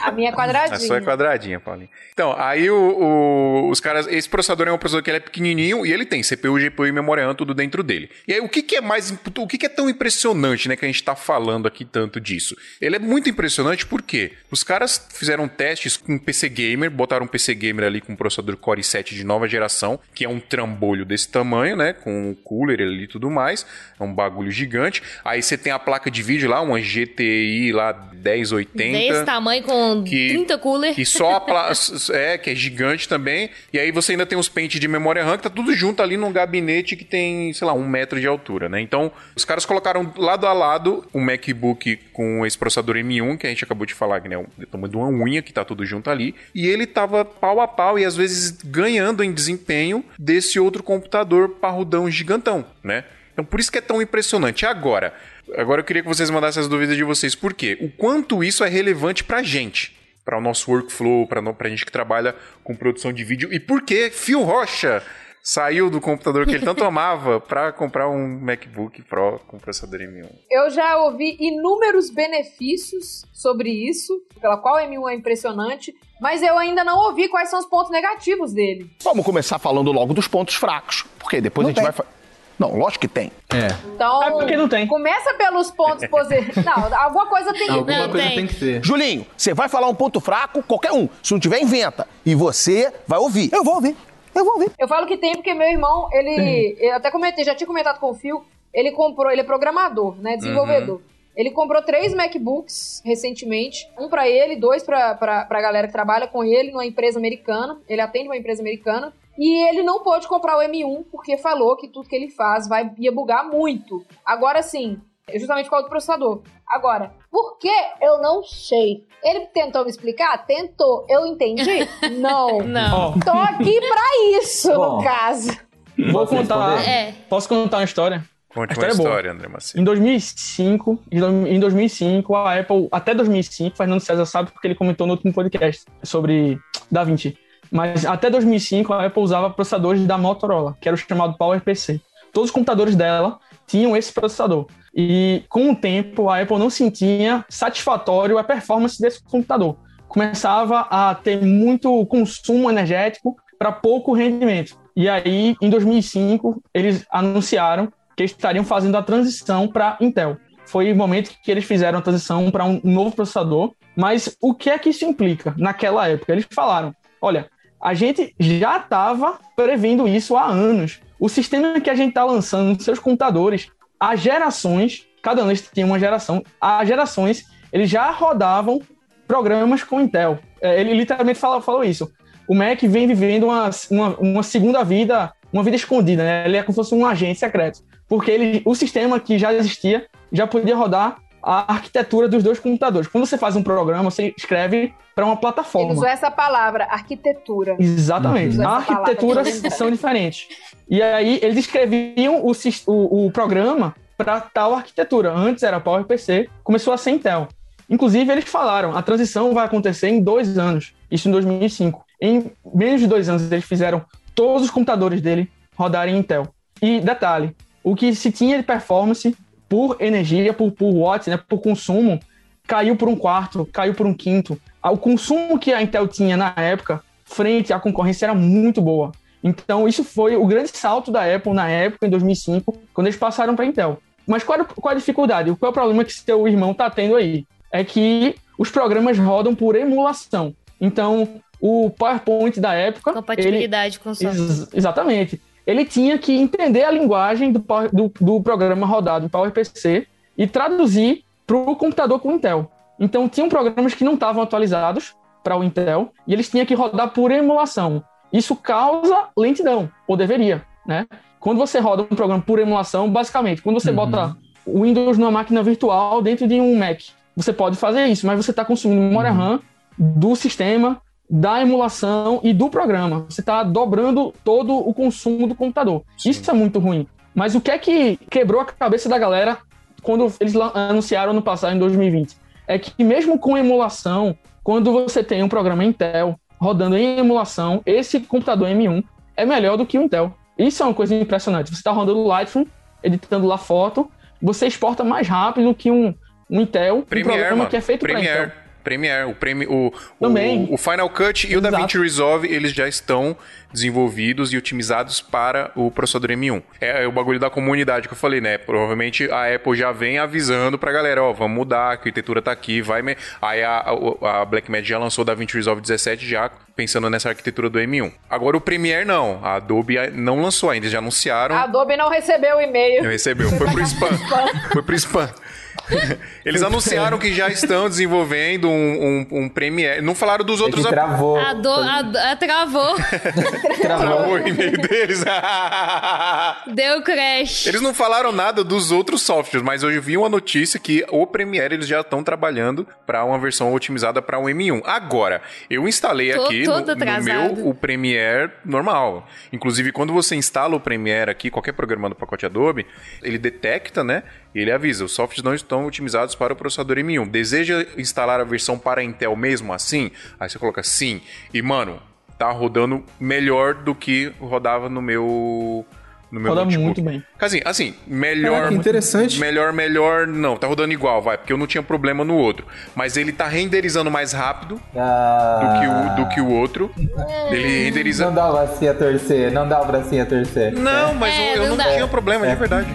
A minha é A quadradinha. sua é quadradinha, Paulinho. Então, aí o, o- os caras. Esse processador é um processador que ele é pequenininho e ele tem CPU, GPU e memória RAM tudo dentro dele. E aí, o que, que é mais. O que, que é tão impressionante, né, que a gente tá falando aqui tanto disso? Ele é muito impressionante porque os caras fizeram testes com PC Gamer, botaram um PC Gamer ali com um processador Core i7 de nova geração, que é um trambolho desse tamanho, né, com um cooler ali e tudo mais. É um bagulho gigante. Aí você tem a placa de vídeo lá, uma GTI lá 1080 Desse tamanho com que- 30 cooler. que só a pla- é, que é gigante também. E aí você ainda tem os pentes de memória RAM, que tá tudo junto ali num gabinete que tem, sei lá, um metro de altura, né? Então, os caras colocaram lado a lado um MacBook com esse processador M1, que a gente acabou de falar, que né, é tamanho de uma unha, que tá tudo junto ali. E ele tava pau a pau e às vezes ganhando em desempenho desse outro computador parrudão gigantão, né? Então, por isso que é tão impressionante. Agora, agora eu queria que vocês mandassem as dúvidas de vocês. Por quê? O quanto isso é relevante pra gente para o nosso workflow, para a gente que trabalha com produção de vídeo. E por que Phil Rocha saiu do computador que ele tanto amava para comprar um MacBook Pro com processador M1? Eu já ouvi inúmeros benefícios sobre isso, pela qual o M1 é impressionante, mas eu ainda não ouvi quais são os pontos negativos dele. Vamos começar falando logo dos pontos fracos. Porque depois a gente vai. fa- Não, lógico que tem. É, Então, É porque não tem. começa pelos pontos positivos. Não, alguma coisa tem que alguma Não, coisa tem. tem que ter. Julinho, você vai falar um ponto fraco, qualquer um. Se não tiver, inventa. E você vai ouvir. Eu vou ouvir. Eu vou ouvir. Eu falo que tem porque meu irmão, ele. Eu até comentei, já tinha comentado com o Phil. Ele comprou, ele é programador, né? Desenvolvedor. Ele comprou três MacBooks recentemente. Um pra ele, dois pra, pra, pra galera que trabalha com ele numa empresa americana. Ele atende uma empresa americana. E ele não pôde comprar o M1 porque falou que tudo que ele faz vai ia bugar muito. Agora sim, justamente por causa do processador. Agora, por que eu não sei? Ele tentou me explicar? Tentou. Eu entendi? Não. Não. Tô aqui pra isso, Bom. no caso. Vou contar. É. Posso contar uma história? Conte uma história é André Macedo. Em 2005, em do- em 2005, a Apple, até 2005, Fernando César sabe porque ele comentou no último podcast sobre Da Vinci. Mas até 2005, a Apple usava processadores da Motorola, que era o chamado PowerPC. Todos os computadores dela tinham esse processador. E com o tempo, a Apple não sentia satisfatório a performance desse computador. Começava a ter muito consumo energético para pouco rendimento. E aí, em 2005, eles anunciaram que estariam fazendo a transição para Intel. Foi o momento que eles fizeram a transição para um novo processador. Mas o que é que isso implica naquela época? Eles falaram: olha, a gente já estava prevendo isso há anos. O sistema que a gente está lançando nos seus computadores, há gerações, cada ano eles tinham uma geração, há gerações, eles já rodavam programas com Intel. É, Ele literalmente falou isso. O Mac vem vivendo uma, uma, uma segunda vida, uma vida escondida, né? Ele é como se fosse um agente secreto. Porque ele, o sistema que já existia já podia rodar a arquitetura dos dois computadores. Quando você faz um programa, você escreve para uma Ele plataforma. usou essa palavra, arquitetura. Exatamente. Arquiteturas lembrei. são diferentes. E aí eles escreviam o, o, o programa para tal arquitetura. Antes era PowerPC, começou a ser Intel. Inclusive, eles falaram, a transição vai acontecer em dois anos. Isso em 2005. Em menos de dois anos, eles fizeram todos os computadores dele rodarem Intel. E detalhe, o que se tinha de performance por energia, por, por watts, né, por consumo, caiu por um quarto, caiu por um quinto. O consumo que a Intel tinha na época, frente à concorrência, era muito boa. Então, isso foi o grande salto da Apple na época, em 2005, quando eles passaram para a Intel. Mas qual, qual a dificuldade? Qual é o problema que seu irmão está tendo aí? É que os programas rodam por emulação. Então, o PowerPoint da época. Compatibilidade ele, com software. Ex exatamente. Ele tinha que entender a linguagem do, do, do programa rodado em PowerPC e traduzir para o computador com Intel. Então, tinham programas que não estavam atualizados para o Intel e eles tinham que rodar por emulação. Isso causa lentidão, ou deveria, né? Quando você roda um programa por emulação, basicamente, quando você uhum. bota o Windows numa máquina virtual dentro de um Mac, você pode fazer isso, mas você está consumindo memória uhum. RAM do sistema, da emulação e do programa. Você está dobrando todo o consumo do computador. Sim. Isso é muito ruim. Mas o que é que quebrou a cabeça da galera quando eles anunciaram no passado, em 2020? É que mesmo com emulação, quando você tem um programa Intel rodando em emulação, esse computador M1 é melhor do que o Intel. Isso é uma coisa impressionante. Você está rodando Lightroom, editando lá foto, você exporta mais rápido que um, um Intel, Premiere, um programa mano. que é feito para Intel. Premiere, o, Premi, o, Também. O, o Final Cut e Exato. o DaVinci Resolve, eles já estão desenvolvidos e otimizados para o processador M1. É, é, o bagulho da comunidade que eu falei, né? Provavelmente a Apple já vem avisando pra galera, ó, vamos mudar, a arquitetura tá aqui, vai... Me... Aí a, a, a Blackmagic já lançou o DaVinci Resolve 17 já pensando nessa arquitetura do M1. Agora o Premiere não, a Adobe não lançou ainda, já anunciaram. A Adobe não recebeu o e-mail. Não recebeu, foi pro spam. foi pro spam. Eles anunciaram que já estão desenvolvendo um, um, um Premiere. Não falaram dos outros. É travou. A do, a, a, travou. travou o e-mail deles. Deu crash. Eles não falaram nada dos outros softwares, mas hoje eu vi uma notícia que o Premiere eles já estão trabalhando para uma versão otimizada para o um M1. Agora, eu instalei tô, aqui no, no, meu o Premiere normal. Inclusive, quando você instala o Premiere aqui, qualquer programa do pacote Adobe, ele detecta, né? E ele avisa: os softwares não estão otimizados para o processador M1. Deseja instalar a versão para Intel mesmo assim? Aí você coloca sim. E, mano, tá rodando melhor do que rodava no meu no meu Roda notebook. muito bem. Assim, assim melhor. Caraca, interessante. Melhor, melhor, não. Tá rodando igual, vai, porque eu não tinha problema no outro. Mas ele tá renderizando mais rápido ah. do, que o, do que o outro. Ele renderiza. Não dá o bracinho a torcer, não dá o bracinho a torcer. Não, mas é, eu, eu, não, não tinha problema, é. de verdade.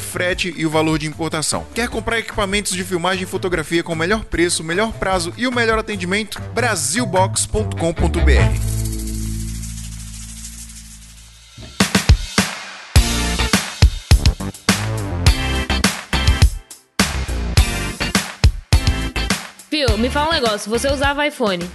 frete e o valor de importação. Quer comprar equipamentos de filmagem e fotografia com o melhor preço, melhor prazo e o melhor atendimento? Brasilbox.com.br Pio, me fala um negócio. Você usava iPhone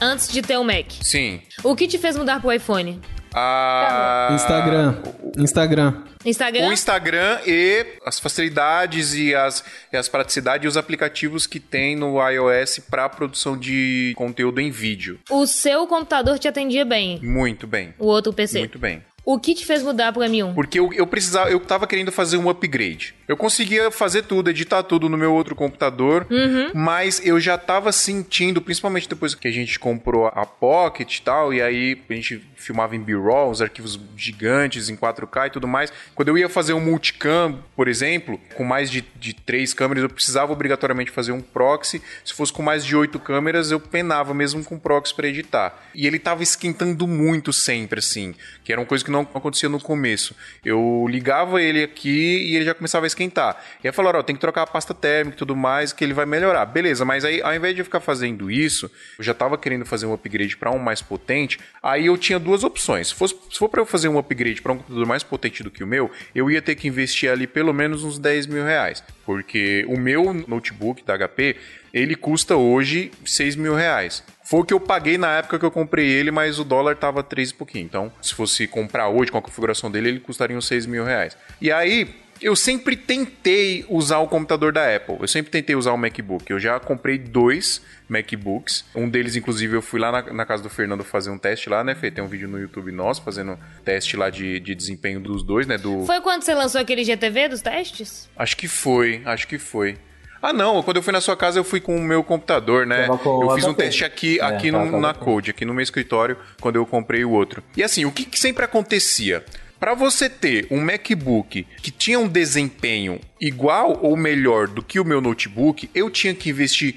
antes de ter o um Mac? Sim. O que te fez mudar pro iPhone? A... Instagram. Instagram. Instagram? O Instagram e as facilidades e as, e as praticidades e os aplicativos que tem no iOS para produção de conteúdo em vídeo. O seu computador te atendia bem? Muito bem. O outro PC? Muito bem. O que te fez mudar pro M1? Porque eu, eu precisava, eu tava querendo fazer um upgrade. Eu conseguia fazer tudo, editar tudo no meu outro computador, uhum. mas eu já tava sentindo, principalmente depois que a gente comprou a Pocket e tal, e aí a gente filmava em B-roll, os arquivos gigantes em 4K e tudo mais. Quando eu ia fazer um multicam, por exemplo, com mais de, de três câmeras, eu precisava obrigatoriamente fazer um proxy. Se fosse com mais de oito câmeras, eu penava mesmo com proxy para editar. E ele tava esquentando muito sempre, assim, que era uma coisa que não acontecia no começo. Eu ligava ele aqui e ele já começava a esquentar. E aí falaram, ó, tem que trocar a pasta térmica e tudo mais, que ele vai melhorar. Beleza, mas aí ao invés de eu ficar fazendo isso, eu já tava querendo fazer um upgrade para um mais potente, aí eu tinha duas opções. Se, fosse, se for para eu fazer um upgrade para um computador mais potente do que o meu, eu ia ter que investir ali pelo menos uns 10 mil reais. Porque o meu notebook da HP, ele custa hoje 6 mil reais. Foi o que eu paguei na época que eu comprei ele, mas o dólar tava 3 e pouquinho. Então, se fosse comprar hoje com a configuração dele, ele custaria uns 6 mil reais. E aí, eu sempre tentei usar o computador da Apple. Eu sempre tentei usar o MacBook. Eu já comprei dois MacBooks. Um deles, inclusive, eu fui lá na, na casa do Fernando fazer um teste lá, né, Fê? Tem um vídeo no YouTube nosso fazendo teste lá de, de desempenho dos dois, né? Do... Foi quando você lançou aquele GTV dos testes? Acho que foi, acho que foi. Ah, não. Quando eu fui na sua casa, eu fui com o meu computador, né? Eu fiz um teste aqui, aqui é, no, na Code, aqui no meu escritório, quando eu comprei o outro. E assim, o que, que sempre acontecia? Para você ter um MacBook que tinha um desempenho igual ou melhor do que o meu notebook, eu tinha que investir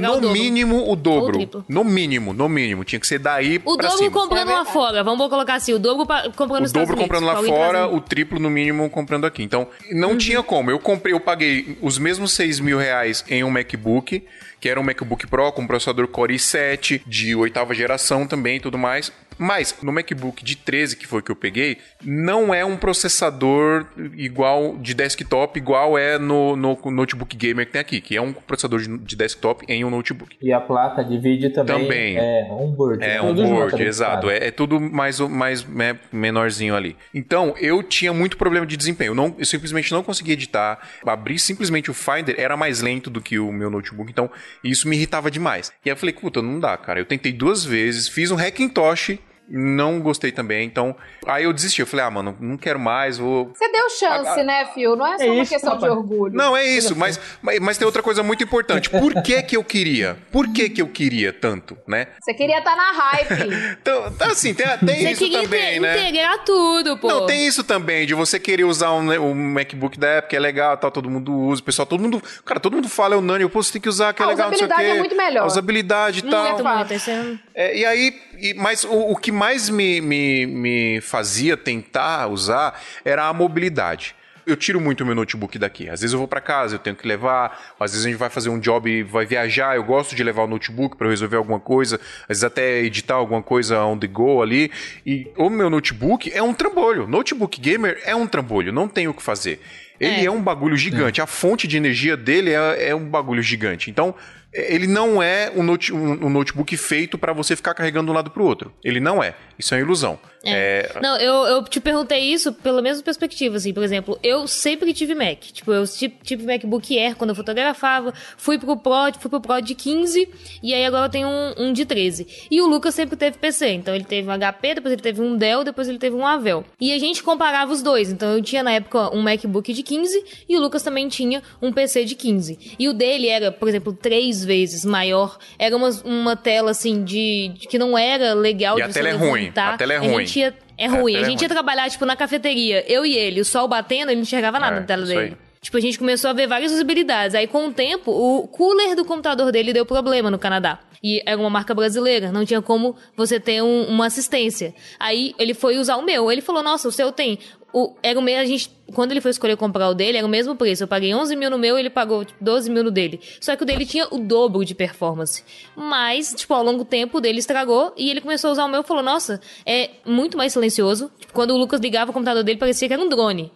no o mínimo o dobro. No mínimo, no mínimo. Tinha que ser daí o pra cima. O dobro comprando lá fora, vamos colocar assim, o dobro comprando O dobro comprando lá fora, o triplo no mínimo comprando aqui. Então, não uhum. tinha como. Eu comprei, eu paguei os mesmos 6 mil reais em um MacBook, que era um MacBook Pro com processador Core i7, de oitava geração também e tudo mais. Mas no MacBook de 13, que foi que eu peguei, não é um processador igual de desktop, igual é no, no notebook gamer que tem aqui, que é um processador de, de desktop em um notebook. E a placa de vídeo também, também. é onboard. É onboard, exato. É, é, tudo mais, mais né, menorzinho ali. Então, eu tinha muito problema de desempenho. Eu, não, eu simplesmente não conseguia editar. Abrir simplesmente o Finder era mais lento do que o meu notebook, então isso me irritava demais. E aí eu falei, puta, não dá, cara. Eu tentei duas vezes, fiz um Hackintosh não gostei também. Então, aí eu desisti. Eu falei, ah, mano, não quero mais, vou. Você deu chance, ah, né, Fio? Não é só é uma isso, questão de orgulho. Não, é isso, mas, mas, mas, tem outra coisa muito importante. Por que que eu queria? Por que que eu queria tanto, né? Você queria estar tá na hype. então, tá assim, tem, tem isso também, né? integrar tudo, pô. Não, tem isso também, de você querer usar um, um MacBook da época, é legal, tal, todo mundo usa, o pessoal, todo mundo, cara, todo mundo fala, é unânime, pô, você tem que usar, que é legal, não sei o quê. A usabilidade é muito melhor. A usabilidade e tal. Muito, muito. É, e aí, e, mas o, o que mais me, me, me fazia tentar usar era a mobilidade eu tiro muito o meu notebook daqui. Às vezes eu vou para casa, eu tenho que levar. Às vezes a gente vai fazer um job e vai viajar. Eu gosto de levar o notebook para resolver alguma coisa. Às vezes até editar alguma coisa on the go ali. E o meu notebook é um trambolho. Notebook gamer é um trambolho. Não tem o que fazer. Ele é, é um bagulho gigante. É. A fonte de energia dele é, é um bagulho gigante. Então ele não é um, note, um, um notebook feito para você ficar carregando de um lado para o outro. Ele não é. Isso é uma ilusão. É. É... Não, eu, eu te perguntei isso pela mesma perspectiva, assim, por exemplo, eu sempre tive Mac. Tipo, eu tive MacBook Air quando eu fotografava, fui pro Pro, fui pro Pro de 15, e aí agora eu tenho um, um de 13. E o Lucas sempre teve PC, então ele teve um HP, depois ele teve um Dell, depois ele teve um Avel. E a gente comparava os dois, então eu tinha na época um MacBook de 15 e o Lucas também tinha um PC de 15. E o dele era, por exemplo, três vezes maior, era uma, uma tela assim de, de que não era legal e de a tela é ruim, a tela é ruim ia, é ruim. A gente ia trabalhar, tipo, na cafeteria, eu e ele, o sol batendo, ele não enxergava nada é, na tela dele. Aí. Tipo, a gente começou a ver várias usabilidades. Aí, com o tempo, o cooler do computador dele deu problema no Canadá. E era uma marca brasileira, não tinha como você ter um, uma assistência. Aí ele foi usar o meu. Ele falou: Nossa, o seu tem. O, era o mesmo, a gente quando ele foi escolher comprar o dele, era o mesmo preço. Eu paguei 11 mil no meu, ele pagou tipo, 12 mil no dele. Só que o dele tinha o dobro de performance. Mas, tipo, ao longo do tempo, o dele estragou e ele começou a usar o meu e falou: Nossa, é muito mais silencioso. Tipo, quando o Lucas ligava o computador dele, parecia que era um drone.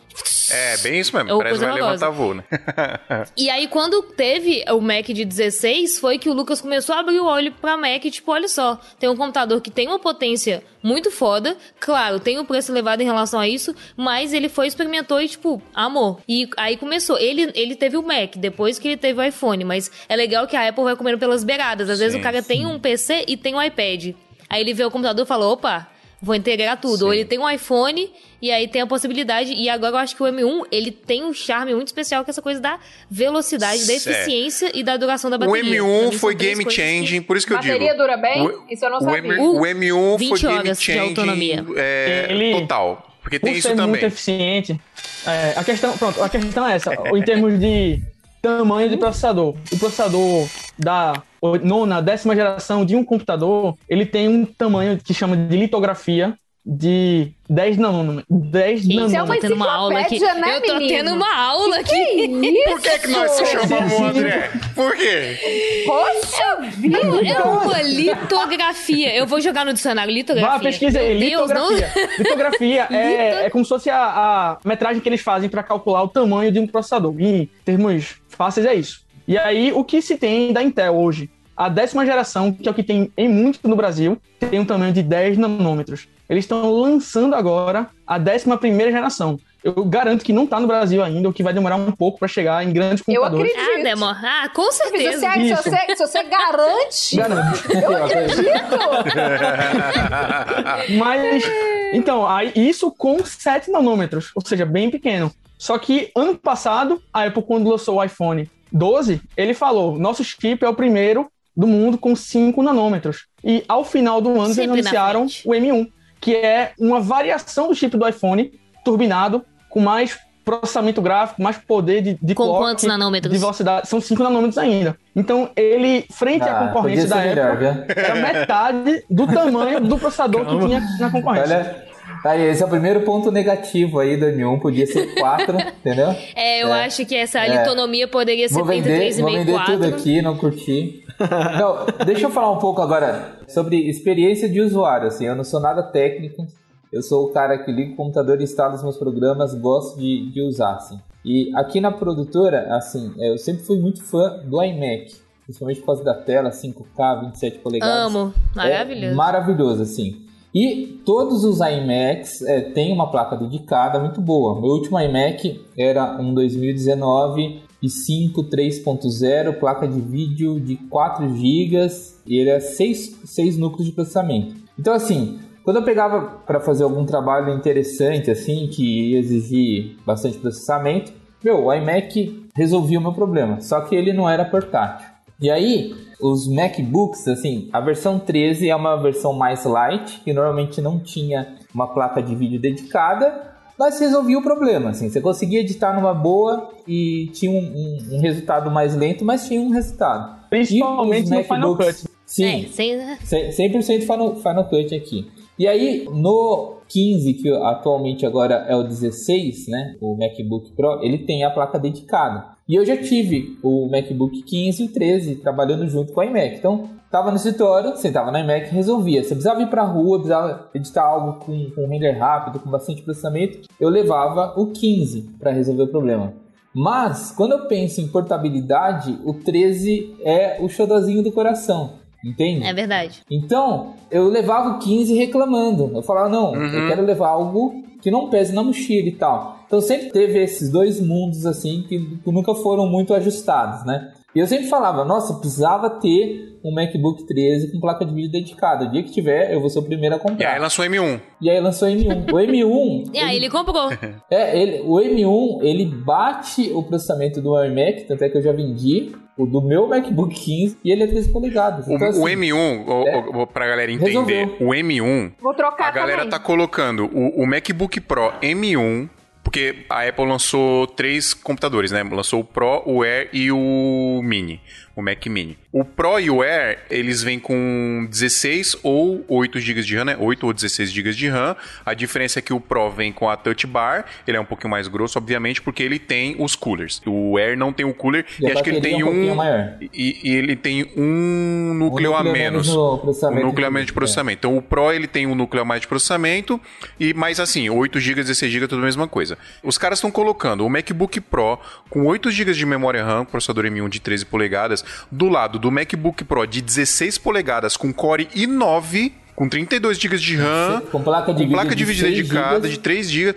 É, bem isso mesmo. Parece que vai levantar voo, né? e aí, quando teve o Mac de 16, foi que o Lucas começou a abrir o olho pra Mac. Tipo, olha só, tem um computador que tem uma potência muito foda. Claro, tem um preço elevado em relação a isso, mas ele foi, experimentou e, tipo, amor. E aí começou. Ele, ele teve o Mac, depois que ele teve o iPhone, mas é legal que a Apple vai comendo pelas beiradas. Às sim, vezes o cara sim. tem um PC e tem um iPad. Aí ele vê o computador e fala: opa, vou integrar tudo. Sim. Ou ele tem um iPhone e aí tem a possibilidade. E agora eu acho que o M1 ele tem um charme muito especial que é essa coisa da velocidade, da eficiência e da duração da bateria. O M1 foi game changing, que... por isso que eu digo. Bateria dura bem? O, isso eu não sabia. O, o M1 foi game changing é, ele... total. Porque tem isso também. muito eficiente. É, a questão, pronto, a questão é essa. em termos de tamanho de processador. O processador da nona, décima geração de um computador, ele tem um tamanho que chama de litografia de 10 nanômetros. 10 nanômetros. Isso é uma, tendo uma aula aqui. Né, eu tô menino? tendo uma aula aqui. Que Por que, que nós se chamamos André? Por quê? Poxa vida! É uma litografia. Eu vou jogar no dicionário litografia. Vá, pesquisa aí. Litografia. Não... Litografia é, é como se fosse a, a metragem que eles fazem para calcular o tamanho de um processador. Em termos fáceis, é isso. E aí, o que se tem da Intel hoje? A décima geração, que é o que tem em muito no Brasil, tem um tamanho de 10 nanômetros. Eles estão lançando agora a décima primeira geração. Eu garanto que não está no Brasil ainda, o que vai demorar um pouco para chegar em grandes computadores. Eu acredito. Ah, demora. Ah, com certeza. Se você, se você, se você garante, Garanto. eu acredito. Mas, então, aí, isso com 7 nanômetros, ou seja, bem pequeno. Só que ano passado, a Apple, quando lançou o iPhone 12, ele falou: nosso chip é o primeiro do mundo com 5 nanômetros. E ao final do ano, eles anunciaram o M1, que é uma variação do chip do iPhone turbinado, com mais processamento gráfico, mais poder de, de Com clock, quantos nanômetros? de velocidade. São 5 nanômetros ainda. Então, ele, frente à Ah, concorrência podia da melhor, Apple, viu? era metade do tamanho do processador que tinha na concorrência. Olha, aí, esse é o primeiro ponto negativo aí do M1, podia ser 4, entendeu? É, eu É. acho que essa É. autonomia poderia ser Vou vender, vou 33,5 vender 4. tudo aqui, não curti. Não, deixa eu falar um pouco agora sobre experiência de usuário, assim, eu não sou nada técnico, eu sou o cara que liga o computador, instala os meus programas, gosto de, de usar, assim. E aqui na produtora, assim, eu sempre fui muito fã do iMac, principalmente por causa da tela 5K, 27 polegadas. Amo. Maravilhoso. É maravilhoso, assim. E todos os iMacs é, têm uma placa dedicada muito boa. Meu último iMac era um 2019 i5 3.0, placa de vídeo de 4 GB e ele é 6, 6 núcleos de processamento. Então, assim, quando eu pegava para fazer algum trabalho interessante, assim, que ia exigir bastante processamento, meu, o iMac resolvia o meu problema, só que ele não era portátil. E aí, os MacBooks, assim, a versão 13 é uma versão mais light, que normalmente não tinha uma placa de vídeo dedicada, mas resolvia o problema, assim, você conseguia editar numa boa e tinha um, um- um resultado mais lento, mas tinha um resultado. Principalmente no Final Cut. Sim, É, sem, né? 100% Final, Final Cut aqui. E aí, no 15, que atualmente agora é o 16, né? O MacBook Pro, ele tem a placa dedicada. E eu já tive o MacBook 15 e o 13 trabalhando junto com a iMac. Então, tava no escritório, sentava na iMac e resolvia. Se eu precisava ir pra rua, precisava editar algo com, com render rápido, com bastante processamento, eu levava o 15 para resolver o problema. Mas, quando eu penso em portabilidade, o 13 é o xodozinho do coração. Entende? É verdade. Então, eu levava o 15 reclamando. Eu falava, não, Uhum. eu quero levar algo que não pese na mochila e tal. Então sempre teve esses dois mundos assim que, que nunca foram muito ajustados, né? E eu sempre falava, nossa, precisava ter um MacBook 13 com placa de vídeo dedicada. O dia que tiver, eu vou ser o primeiro a E comprar. aí lançou o M1. E aí lançou o M1. O M1, E aí ele comprou. é, ele, o M1, ele bate o processamento do iMac, tanto é que eu já vendi o do meu MacBook 15 e ele é 13 polegadas. O, Então, assim, o M1, o, é. o, pra galera entender, Resolveu. o M1, Vou trocar a galera também. tá colocando o, o MacBook Pro M1, porque a Apple lançou três computadores, né? Lançou o Pro, o Air e o Mini, o Mac Mini. O Pro e o Air, eles vêm com 16 ou 8 GB de RAM, né? 8 ou 16 GB de RAM. A diferença é que o Pro vem com a Touch Bar, ele é um pouquinho mais grosso, obviamente, porque ele tem os coolers. O Air não tem o cooler E e, a acho que ele tem é um um... E, e ele tem um núcleo, a núcleo menos. no O processamento núcleo a menos de processamento. Então o Pro ele tem um núcleo a mais de processamento e mais assim, 8 GB, 16 GB, tudo a mesma coisa. Os caras estão colocando o MacBook Pro com 8 GB de memória RAM, processador M1 de 13 polegadas, do lado do MacBook Pro de 16 polegadas com Core i9 com 32 GB de RAM, Com placa de com placa de vídeo vídeo de 6 dedicada gigas. de 3 GB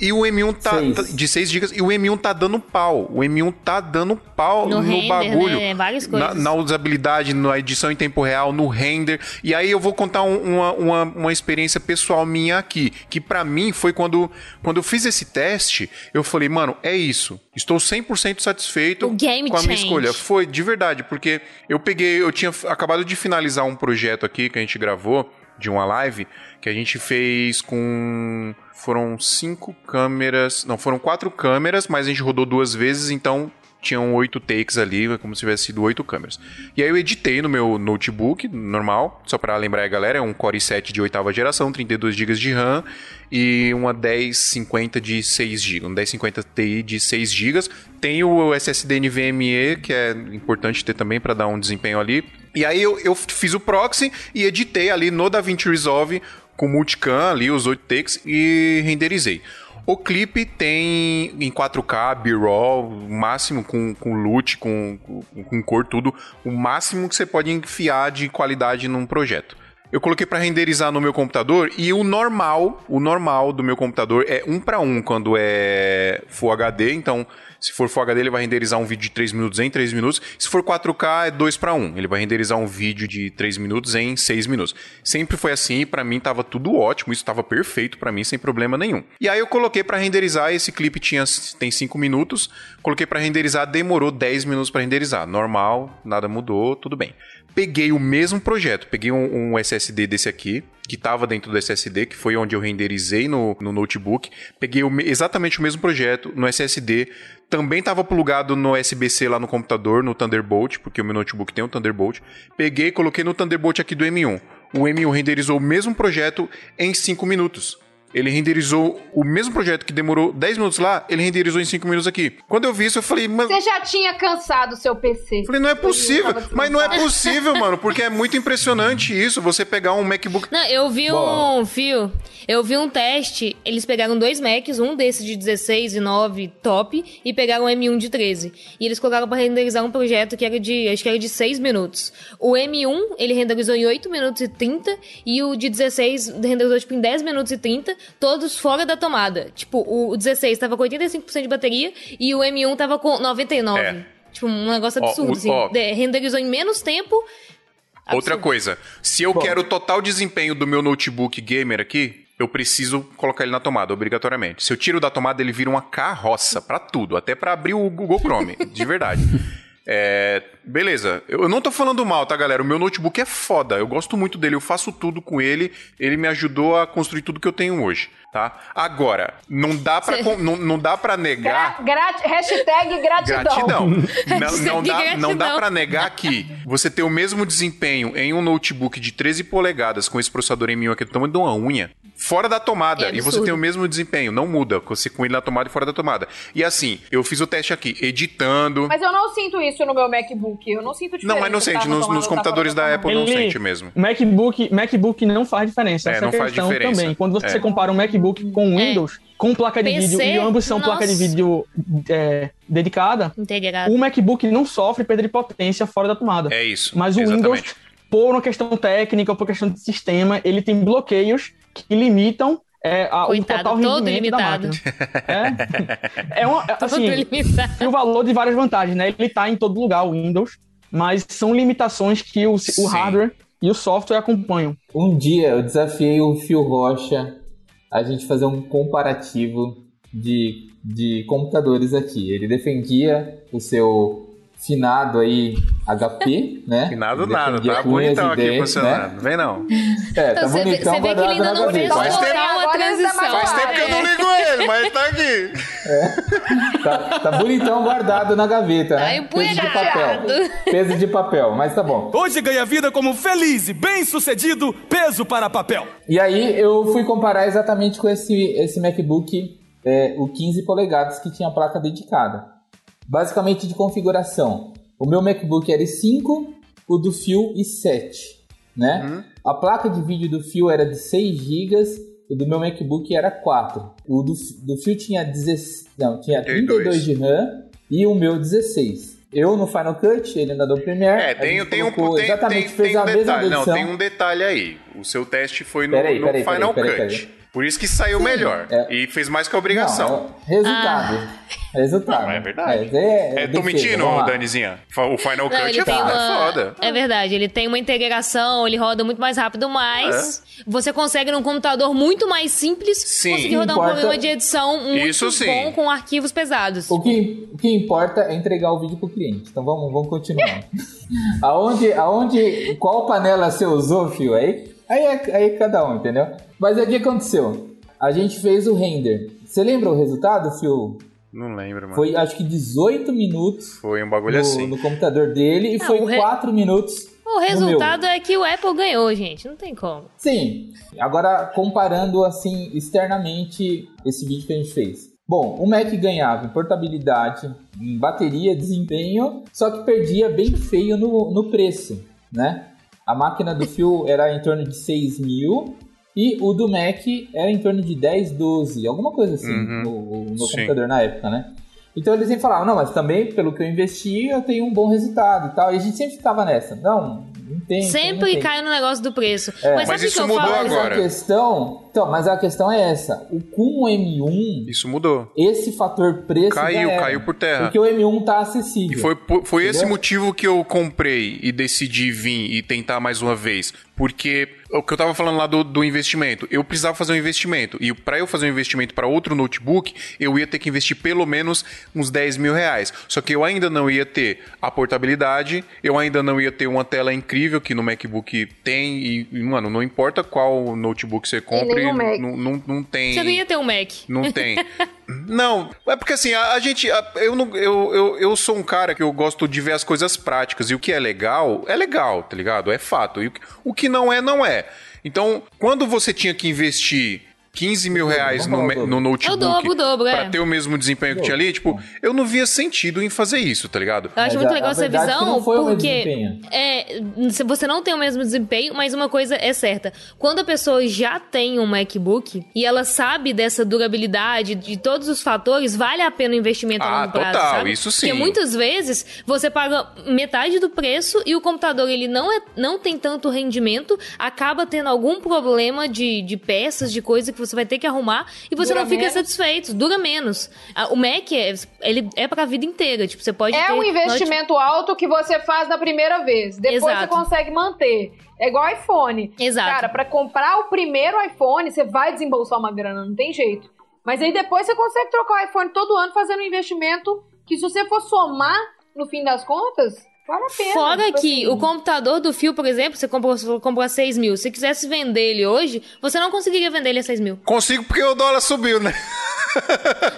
e o M1 tá, Seis. tá- de 6 GB e o M1 tá dando pau. O M1 tá dando pau No no, render, bagulho. né? Várias Na- coisas. na usabilidade, na edição em tempo real, no render. E aí eu vou contar um- uma, uma, uma experiência pessoal minha aqui, que pra mim foi quando, quando eu fiz esse teste, eu falei, mano, é isso. Estou 100% satisfeito O game com a minha change. escolha. Foi, de verdade, porque eu peguei, eu tinha acabado de finalizar um projeto aqui que a gente gravou, de uma live, que a gente fez com... Foram cinco câmeras... Não, foram quatro câmeras, mas a gente rodou duas vezes, então tinham oito takes ali, como se tivesse sido oito câmeras. E aí eu editei no meu notebook, normal, só pra lembrar a galera, é um Core i7 de oitava geração, 32 GB de RAM e uma 1050 de 6 GB, um 1050 Ti de 6 GB. Tem o SSD NVMe, que é importante ter também para dar um desempenho ali. E aí eu, eu fiz o proxy e editei ali no DaVinci Resolve com multicam ali, os 8 takes e renderizei. O clipe tem em 4K, B-roll, máximo com, com loot, com, com, com cor, tudo, o máximo que você pode enfiar de qualidade num projeto. Eu coloquei para renderizar no meu computador e o normal, o normal do meu computador é 1 para 1 quando é Full HD, então se for Full HD ele vai renderizar um vídeo de 3 minutos em 3 minutos, se for 4K é 2 para 1, ele vai renderizar um vídeo de 3 minutos em 6 minutos. Sempre foi assim, para mim tava tudo ótimo, isso tava perfeito para mim sem problema nenhum. E aí eu coloquei para renderizar, esse clipe tinha tem 5 minutos, coloquei para renderizar, demorou 10 minutos para renderizar. Normal, nada mudou, tudo bem peguei o mesmo projeto, peguei um, um SSD desse aqui, que estava dentro do SSD, que foi onde eu renderizei no, no notebook. Peguei o, exatamente o mesmo projeto no SSD. Também estava plugado no SBC lá no computador, no Thunderbolt, porque o meu notebook tem um Thunderbolt. Peguei e coloquei no Thunderbolt aqui do M1. O M1 renderizou o mesmo projeto em 5 minutos. Ele renderizou o mesmo projeto que demorou 10 minutos lá, ele renderizou em 5 minutos aqui. Quando eu vi isso, eu falei, mas. Você já tinha cansado o seu PC. Falei, não é possível. Mas não é possível, mano, porque é muito impressionante isso. Você pegar um MacBook. Não, eu vi Bom. um fio. Eu vi um teste. Eles pegaram dois Macs, um desses de 16 e 9 top, e pegaram um M1 de 13. E eles colocaram pra renderizar um projeto que era de. Acho que era de 6 minutos. O M1, ele renderizou em 8 minutos e 30, e o de 16 renderizou tipo, em 10 minutos e 30 todos fora da tomada. Tipo, o 16 tava com 85% de bateria e o M1 tava com 99%. É. Tipo, um negócio absurdo, ó, o, assim. Ó, renderizou em menos tempo. Absurdo. Outra coisa, se eu Bom. quero o total desempenho do meu notebook gamer aqui, eu preciso colocar ele na tomada, obrigatoriamente. Se eu tiro da tomada, ele vira uma carroça para tudo, até para abrir o Google Chrome, de verdade. É, beleza, eu não tô falando mal, tá, galera? O meu notebook é foda, eu gosto muito dele, eu faço tudo com ele, ele me ajudou a construir tudo que eu tenho hoje, tá? Agora, não dá pra, não, não dá pra negar... Gra hashtag gratidão. Gratidão. não, não, dá, não dá pra negar que você ter o mesmo desempenho em um notebook de 13 polegadas com esse processador M1 aqui do tamanho de uma unha, fora da tomada, é e você tem o mesmo desempenho, não muda, você com ele na tomada e fora da tomada. E assim, eu fiz o teste aqui, editando... Mas eu não sinto isso no meu MacBook. Eu não sinto diferença. Não, mas não sente. Nos, nos computadores da Apple Ele, não sente mesmo. MacBook, MacBook não faz diferença. É, Essa não faz diferença. também. Quando você é. compara um MacBook com é. Windows, é. com placa de PC, vídeo, e ambos são nossa. placa de vídeo é, dedicada, Integrado. o MacBook não sofre perda de potência fora da tomada. É isso. Mas o exatamente. Windows, por uma questão técnica, ou por questão de sistema, ele tem bloqueios que limitam é a, Coitado, o total rendimento da máquina. É, é, uma, é, assim, tem o valor de várias vantagens, né? Ele está em todo lugar, o Windows, mas são limitações que o, o hardware e o software acompanham. Um dia eu desafiei o Fio Rocha a gente fazer um comparativo de, de computadores aqui. Ele defendia o seu finado aí HP, né? Finado nada, tá bonitão aqui funcionando. Né? Vem não. É, tá então, bonitão Você vê que ele ainda não fez faz tempo, a transição. Faz tempo que eu não ligo ele, mas tá aqui. É. Tá, tá, bonitão guardado na gaveta, né? Tá Peso de papel. Peso de papel, mas tá bom. Hoje ganha vida como feliz e bem-sucedido peso para papel. E aí eu fui comparar exatamente com esse, esse MacBook, é, o 15 polegadas que tinha a placa dedicada basicamente de configuração. O meu MacBook era i5, o do Fio i7, né? Uhum. A placa de vídeo do Fio era de 6 GB, o do meu MacBook era 4. O do, do Fio tinha, 16, não, tinha 32 de RAM e o meu 16. Eu no Final Cut, ele ainda do Premiere. É, tem, tem um tem, exatamente tem, fez tem a um mesma detalhe. Não, tem um detalhe aí. O seu teste foi no, peraí, peraí, no Final peraí, Cut. Por isso que saiu Sim, melhor. É... E fez mais que a obrigação. Não, é resultado. Ah. Resultado. Não, é verdade. É, é, é tô mentindo, Danizinha. O Final não, Cut é, tá. uma... foda. É verdade. Ele tem uma integração, ele roda muito mais rápido, mas é. você consegue num computador muito mais simples sim. conseguir rodar importa... um programa de edição muito Isso, bom com arquivos pesados. O que, o que importa é entregar o vídeo pro cliente. Então vamos, vamos continuar. aonde, aonde, qual panela você usou, fio? Aí, aí, aí é cada um, entendeu? Mas o que aconteceu? A gente fez o render. Você lembra o resultado, Fio? Não lembro, mano. Foi acho que 18 minutos. Foi um bagulho no, assim. No computador dele e Não, foi re... 4 minutos. O resultado é que o Apple ganhou, gente. Não tem como. Sim. Agora, comparando assim externamente esse vídeo que a gente fez. Bom, o Mac ganhava em portabilidade, em bateria, desempenho, só que perdia bem feio no, no preço, né? A máquina do fio era em torno de 6 mil E o do Mac era em torno de 10, 12, alguma coisa assim, Uhum. no, no computador na época, né? Então eles sempre falavam, não, mas também pelo que eu investi, eu tenho um bom resultado e tal. E a gente sempre ficava nessa. Não, não tem. não Sempre tem. cai no negócio do preço. É. Mas, Mas isso que eu mudou falo? Mas agora. a questão. Então, mas a questão é essa. O com o M1, Isso mudou. esse fator preço. Caiu, caiu por terra. Porque o M1 tá acessível. E foi, foi esse motivo que eu comprei e decidi vir e tentar mais uma vez. Porque o que eu tava falando lá do, do investimento, eu precisava fazer um investimento. E para eu fazer um investimento para outro notebook, eu ia ter que investir pelo menos uns 10 mil reais. Só que eu ainda não ia ter a portabilidade, eu ainda não ia ter uma tela incrível que no MacBook tem. E, mano, não importa qual notebook você compre, nem o Mac. não, não, não tem. Você não ia ter um Mac. Não tem. Não, é porque assim, a, a gente. a- eu, não, eu, eu, eu sou um cara que eu gosto de ver as coisas práticas. E o que é legal, é legal, tá ligado? É fato. E o, o que não é, não é. Então, quando você tinha que investir 15 mil reais no, no notebook É o dobro, dobro, é. pra ter o mesmo desempenho que tinha ali, tipo, eu não via sentido em fazer isso, tá ligado? Eu acho Mas muito a- legal a essa é que visão, porque é, se você não tem o mesmo desempenho, mas uma coisa é certa. Quando a pessoa já tem um MacBook e ela sabe dessa durabilidade, de todos os fatores, vale a pena o investimento a Ah, longo prazo, total, sabe? isso sim. Porque muitas vezes você paga metade do preço e o computador ele não, é, não tem tanto rendimento, acaba tendo algum problema de, de peças, de coisa que você vai ter que arrumar e você Dura não fica menos. satisfeito, dura menos. Ah, O Mac, é, ele é pra vida inteira, tipo, você pode É ter um investimento alto que você faz na primeira vez. Depois Exato. você consegue manter. É igual iPhone. Exato. Cara, pra comprar o primeiro iPhone, você vai desembolsar uma grana, não tem jeito. Mas aí depois você consegue trocar o iPhone todo ano fazendo um investimento que se você for somar, no fim das contas, vale a pena. Fora Tipo que assim, o computador do fio, por exemplo, você comprou, você comprou a 6 mil. Se quisesse vender ele hoje, você não conseguiria vender ele a 6 mil. Consigo porque o dólar subiu, né?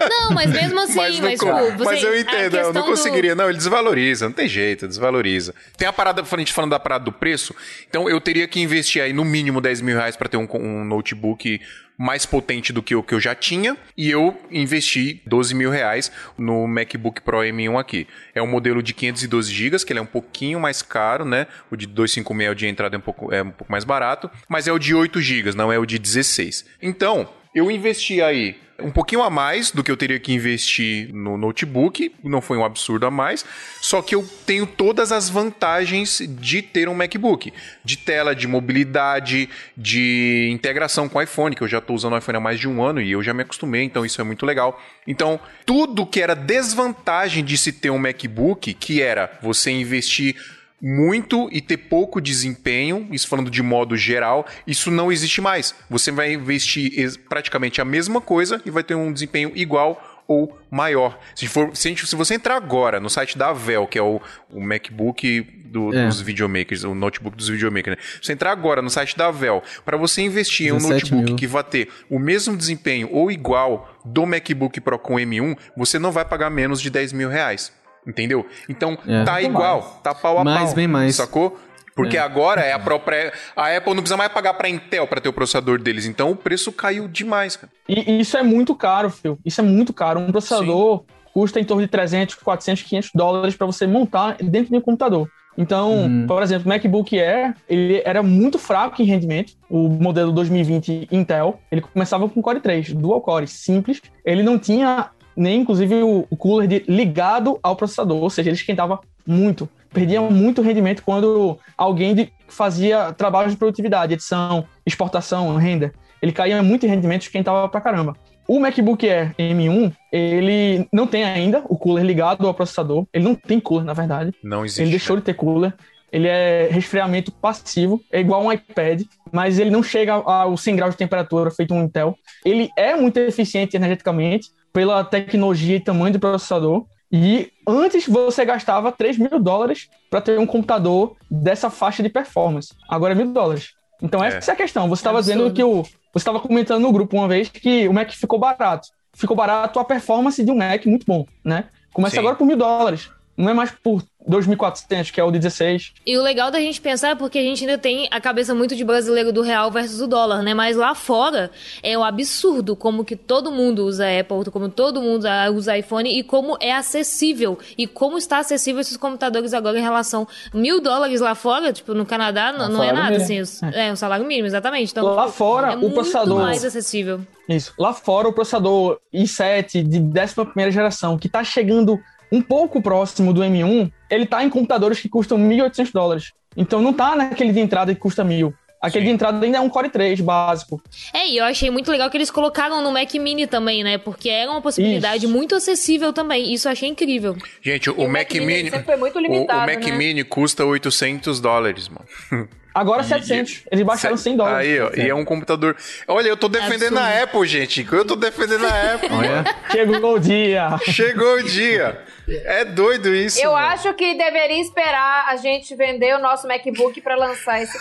Não, mas mesmo assim, mas, mas, não, tipo, você, mas eu entendo, eu não do- conseguiria. Não, ele desvaloriza, não tem jeito, desvaloriza. Tem a parada, a gente falando da parada do preço, então eu teria que investir aí no mínimo 10 mil reais pra ter um, um notebook mais potente do que o que eu já tinha, e eu investi 12 mil reais no MacBook Pro M1 aqui. É um modelo de 512 GB, que ele é um pouquinho mais caro, né? O de 256 o de entrada é um pouco, é um pouco mais barato, mas é o de 8 GB, não é o de 16. Então, eu investi aí um pouquinho a mais do que eu teria que investir no notebook, não foi um absurdo a mais, só que eu tenho todas as vantagens de ter um MacBook, de tela, de mobilidade, de integração com o iPhone, que eu já estou usando o iPhone há mais de um ano e eu já me acostumei, então isso é muito legal. Então, tudo que era desvantagem de se ter um MacBook, que era você investir muito e ter pouco desempenho, isso falando de modo geral, isso não existe mais. Você vai investir praticamente a mesma coisa e vai ter um desempenho igual ou maior. Se, for, se, a gente- se você entrar agora no site da Avel, que é o, o MacBook do- É. dos videomakers, o notebook dos videomakers, né? Se você entrar agora no site da Avel, para você investir em um 17 notebook mil. que vai ter o mesmo desempenho ou igual do MacBook Pro com M1, você não vai pagar menos de 10 mil reais. Entendeu? Então, É. tá igual, mais. tá pau a Mais, pau. bem mais. Sacou? Porque agora é a própria. A Apple não precisa mais pagar pra Intel pra ter o processador deles. Então o preço caiu demais, cara. E isso é muito caro, Phil. Isso é muito caro. Um processador custa em torno de 300, 400, 500 dólares para você montar dentro de um computador. Então, por exemplo, o MacBook Air, ele era muito fraco em rendimento. O modelo 2020 Intel, ele começava com Core 3, dual core, simples. Ele não tinha nem, inclusive, o, o cooler de- ligado ao processador, ou seja, ele esquentava muito. Perdia muito rendimento quando alguém de- fazia trabalhos de produtividade, edição, exportação, render. Ele caía muito em rendimento, esquentava pra caramba. O MacBook Air M1, ele não tem ainda o cooler ligado ao processador. Ele não tem cooler, na verdade. Não existe. Ele deixou de ter cooler. Ele é resfriamento passivo, é igual um iPad, mas ele não chega aos 100 graus de temperatura feito um Intel. Ele é muito eficiente energeticamente pela tecnologia e tamanho do processador. E antes você gastava 3 mil dólares para ter um computador dessa faixa de performance. Agora é mil dólares. Então essa é a questão. Você estava dizendo que o. Você estava comentando no grupo uma vez que o Mac ficou barato. Ficou barato a performance de um Mac muito bom, né? Começa Sim. agora por mil dólares. Não é mais por 2.400, que é o de 16. E o legal da gente pensar é porque a gente ainda tem a cabeça muito de brasileiro do real versus o dólar, né? Mas lá fora é um absurdo como que todo mundo usa Apple, como todo mundo usa iPhone e como é acessível. E como está acessível esses computadores agora em relação mil dólares lá fora, tipo, no Canadá, não, não é nada, mínimo. assim. Os, é. é, um salário mínimo, exatamente. Então, lá fora, é o processador. mais acessível. Isso. Lá fora, o processador i7 de 11 geração, que tá chegando um pouco próximo do M1, ele tá em computadores que custam 1.800 dólares. Então não tá naquele de entrada que custa mil. Aquele Sim. de entrada ainda é um Core 3 básico. É, e eu achei muito legal que eles colocaram no Mac Mini também, né? Porque era uma possibilidade Isso. muito acessível também. Isso eu achei incrível. Gente, o, o Mac, Mac, Mini. Sempre foi muito limitado, o, o Mac né? Mini custa 800 dólares, mano. Agora 700. Eles baixaram 100 dólares. Aí, ó. E é um computador. Olha, eu tô defendendo a Apple, gente. Eu tô defendendo a Apple. Olha. Chegou o dia. Chegou o dia. É doido isso. Eu mano. acho que deveria esperar a gente vender o nosso MacBook para lançar esse.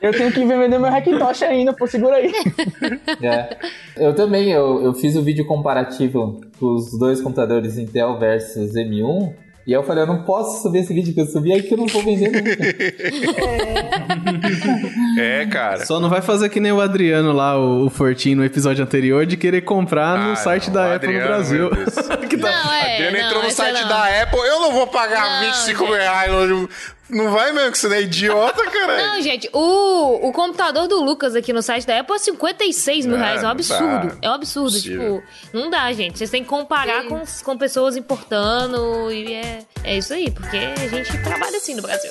eu tenho que vender meu Hackintosh ainda, pô, segura aí. É. Eu também, eu, eu fiz o um vídeo comparativo dos dois computadores Intel versus M1. E aí eu falei, eu não posso subir esse vídeo que eu subi, aí que eu não vou vender nunca. é. é, cara. Só não vai fazer que nem o Adriano lá, o, o Fortinho, no episódio anterior, de querer comprar no ah, site não, da Apple Adriano, no Brasil. que tá... Não, é, Adriano não, entrou no site não. da Apple, eu não vou pagar não, 25 mil reais não vai mesmo, que você não é idiota, cara. Não, gente, o, o computador do Lucas aqui no site da Apple é 56 mil é, reais. É um absurdo. Dá. É um absurdo. Possível. Tipo, não dá, gente. Vocês têm que comparar com, com pessoas importando. E é, é isso aí, porque a gente trabalha assim no Brasil.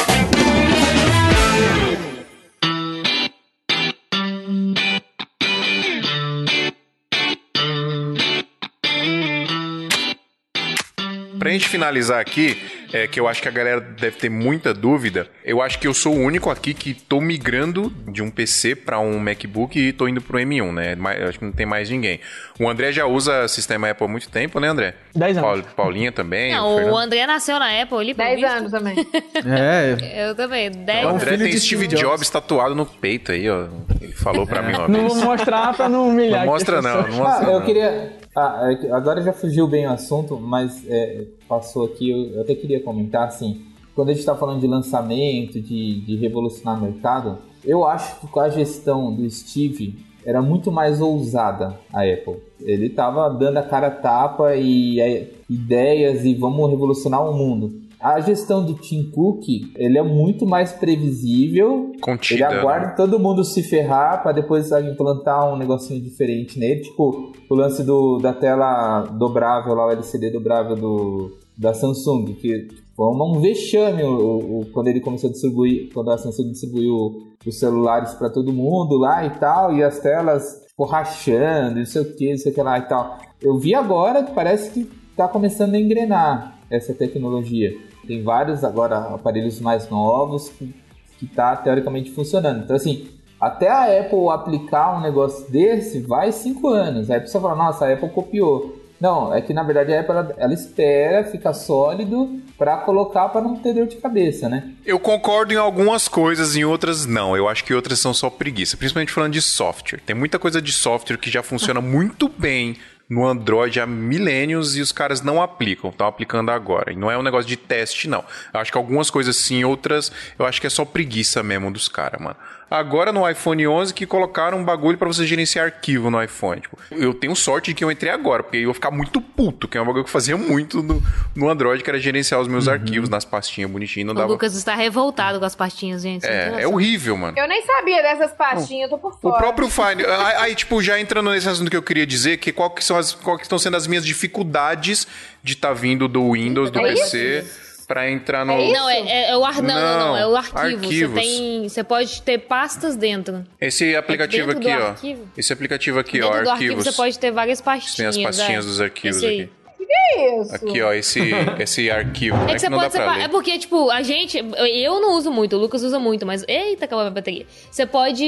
Pra gente finalizar aqui, é, que eu acho que a galera deve ter muita dúvida, eu acho que eu sou o único aqui que tô migrando de um PC para um MacBook e tô indo pro M1, né? Eu acho que não tem mais ninguém. O André já usa sistema Apple há muito tempo, né, André? 10 anos. Paulinha também. Não, o, o André nasceu na Apple, ele 10 anos também. é. Eu também, 10 O André tem Steve Jobs. Jobs tatuado no peito aí, ó. Ele falou pra mim uma vez. Não vou mostrar pra não humilhar. Não mostra não, não mostra ah, eu queria... Ah, é agora já fugiu bem o assunto, mas é, passou aqui, eu, eu, até queria comentar, assim, quando a gente está falando de lançamento, de, de revolucionar o mercado, eu acho que com a gestão do Steve era muito mais ousada a Apple. Ele estava dando a cara a tapa e é, ideias e vamos revolucionar o mundo. A gestão do Tim Cook, ele é muito mais previsível. Contida. Ele aguarda né? todo mundo se ferrar para depois implantar um negocinho diferente nele. Tipo, o lance do, da tela dobrável lá, o LCD dobrável do, da Samsung, que foi um vexame o, o, quando ele começou a distribuir, quando a Samsung distribuiu os celulares para todo mundo lá e tal, e as telas tipo, rachando, não sei o que, não sei o que lá e tal. Eu vi agora que parece que está começando a engrenar essa tecnologia. Tem vários agora aparelhos mais novos que está teoricamente funcionando. Então, assim, até a Apple aplicar um negócio desse, vai cinco anos. Aí a pessoa fala, nossa, a Apple copiou. Não, é que na verdade a Apple ela, ela espera ficar sólido para colocar para não ter dor de cabeça, né? Eu concordo em algumas coisas, em outras não. Eu acho que outras são só preguiça, principalmente falando de software. Tem muita coisa de software que já funciona muito bem no Android há milênios e os caras não aplicam, estão aplicando agora. E não é um negócio de teste, não. Eu acho que algumas coisas sim, outras eu acho que é só preguiça mesmo dos caras, mano. Agora no iPhone 11 que colocaram um bagulho pra você gerenciar arquivo no iPhone. Tipo, eu tenho sorte de que eu entrei agora, porque eu ia ficar muito puto, que é um bagulho que eu fazia muito no, no Android, que era gerenciar os meus arquivos nas pastinhas bonitinhas, não O dava... Lucas está revoltado com as pastinhas, gente. É, é horrível, mano. Eu nem sabia dessas pastinhas, eu tô por O fora. próprio Finder. Aí, tipo, já entrando nesse assunto que eu queria dizer, que qual que são as, qual que estão sendo as minhas dificuldades de estar vindo do Windows, do É PC, pra entrar no. É Não, é, é- é o ar... não, não, não, é o Não, arquivo. arquivos. Você tem. Você pode ter pastas dentro. Esse aplicativo É dentro aqui, do ó. arquivo? Esse aplicativo aqui, dentro ó, do arquivo arquivos. você pode ter várias Tem pastinhas. as pastinhas é. dos arquivos aqui. Que isso? Aqui, ó, esse, esse arquivo. É né, que você não dá pode separar. É porque, tipo, a gente. Eu não uso muito, o Lucas usa muito, mas. Eita, acabou a minha bateria. Você pode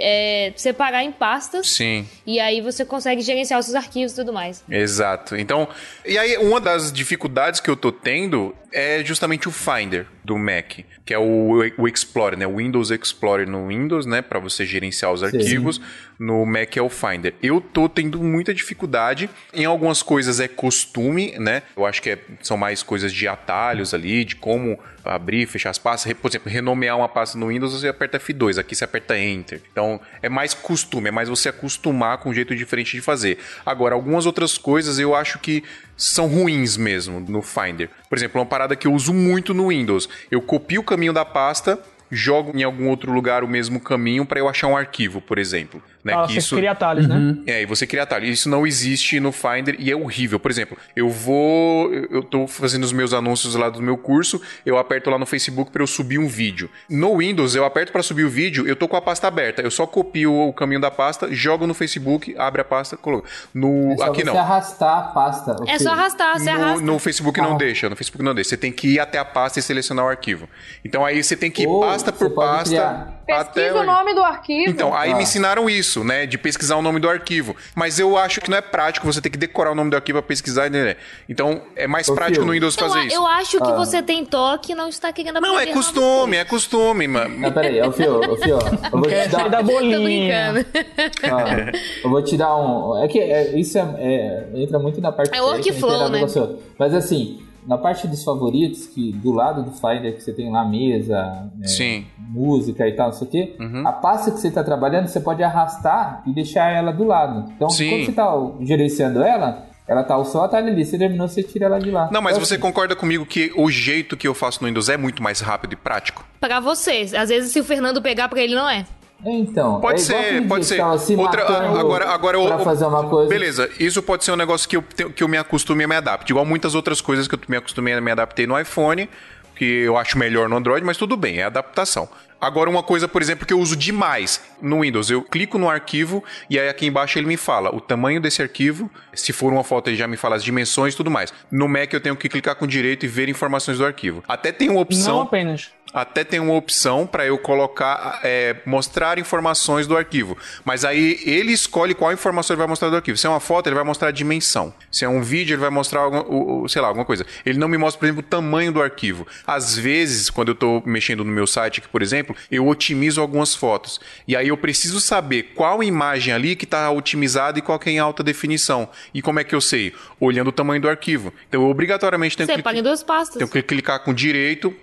é, separar em pastas. Sim. E aí você consegue gerenciar os seus arquivos e tudo mais. Exato. Então, e aí uma das dificuldades que eu tô tendo é justamente o Finder do Mac, que é o, o Explorer, né? O Windows Explorer no Windows, né? Para você gerenciar os arquivos. No Mac é o Finder. Eu tô tendo muita dificuldade. Em algumas coisas é costume, né? Eu acho que é- são mais coisas de atalhos ali, de como abrir, fechar as pastas. Por exemplo, renomear uma pasta no Windows, você aperta F2, aqui você aperta Enter. Então, é mais costume, é mais você acostumar com um jeito diferente de fazer. Agora, algumas outras coisas eu acho que são ruins mesmo no Finder. Por exemplo, uma parada que eu uso muito no Windows. Eu copio o caminho da pasta, jogo em algum outro lugar o mesmo caminho para eu achar um arquivo, por exemplo. Né? Ah, Que você isso- cria atalhos, né? é, e você cria atalho. Isso não existe no Finder e é horrível. Por exemplo, eu vou. Eu tô fazendo os meus anúncios lá do meu curso, eu aperto lá no Facebook para eu subir um vídeo. No Windows, eu aperto para subir o vídeo, eu tô com a pasta aberta. Eu só copio o caminho da pasta, jogo no Facebook, abre a pasta, coloco. No, É só aqui você não. arrastar a pasta. É ok? só arrastar, você No, arrasta. no Facebook não Ah. deixa, no Facebook não deixa. Você tem que ir até a pasta e selecionar o arquivo. Então aí você tem que ir Ou pasta por você pasta. Criar- até o nome do arquivo. então, aí Ah. me ensinaram isso, né? De pesquisar o nome do arquivo. Mas eu acho que não é prático você ter que decorar o nome do arquivo pra pesquisar, né? Então, é mais Ô, prático no Windows Eu, fazer isso. eu acho que Ah. você tem toque e não está querendo Não, é aprender costume, é costume, mano. Não, peraí, ô Fio, ô Fio, eu vou te da dar. Tô bolinha. ó, eu vou te dar um. É que é, isso é, é- entra muito na parte É o técnica, workflow, né? Mas assim, na parte dos favoritos, que do lado do Finder que você tem lá mesa, é, Sim. música e tal, não sei o quê, Uhum. a pasta que você está trabalhando, você pode arrastar e deixar ela do lado. Então, Sim. quando você está gerenciando ela, ela tá o seu atalho ali. Você terminou, você tira ela de lá. Não, mas Então, você assim, concorda comigo que o jeito que eu faço no Windows é muito mais rápido e prático? Pra vocês. Às vezes, se o Fernando pegar pra ele, não é. Então, Pode é ser, pode ser. se Outra, matando agora, agora eu- pra fazer uma coisa. Beleza, isso pode ser um negócio que eu, que eu me acostume e me adapte. Igual muitas outras coisas que eu me acostumei e me adaptei no iPhone, que eu acho melhor no Android, mas tudo bem, é adaptação. Agora, uma coisa, por exemplo, que eu uso demais no Windows, eu clico no arquivo e aí aqui embaixo ele me fala o tamanho desse arquivo, se for uma foto ele já me fala as dimensões e tudo mais. No Mac eu tenho que clicar com direito e ver informações do arquivo. Até tem uma opção. Não apenas. Até tem uma opção para eu colocar, é, mostrar informações do arquivo. Mas aí ele escolhe qual informação ele vai mostrar do arquivo. Se é uma foto, ele vai mostrar a dimensão. Se é um vídeo, ele vai mostrar, o- sei lá, alguma coisa. Ele não me mostra, por exemplo, o tamanho do arquivo. Às vezes, quando eu estou mexendo no meu site aqui, por exemplo, eu otimizo algumas fotos. E aí eu preciso saber qual imagem ali que está otimizada e qual que é em alta definição. E como é que eu sei? Olhando o tamanho do arquivo. Então, eu obrigatoriamente tenho que Separa em duas pastas. tenho que clicar com direito,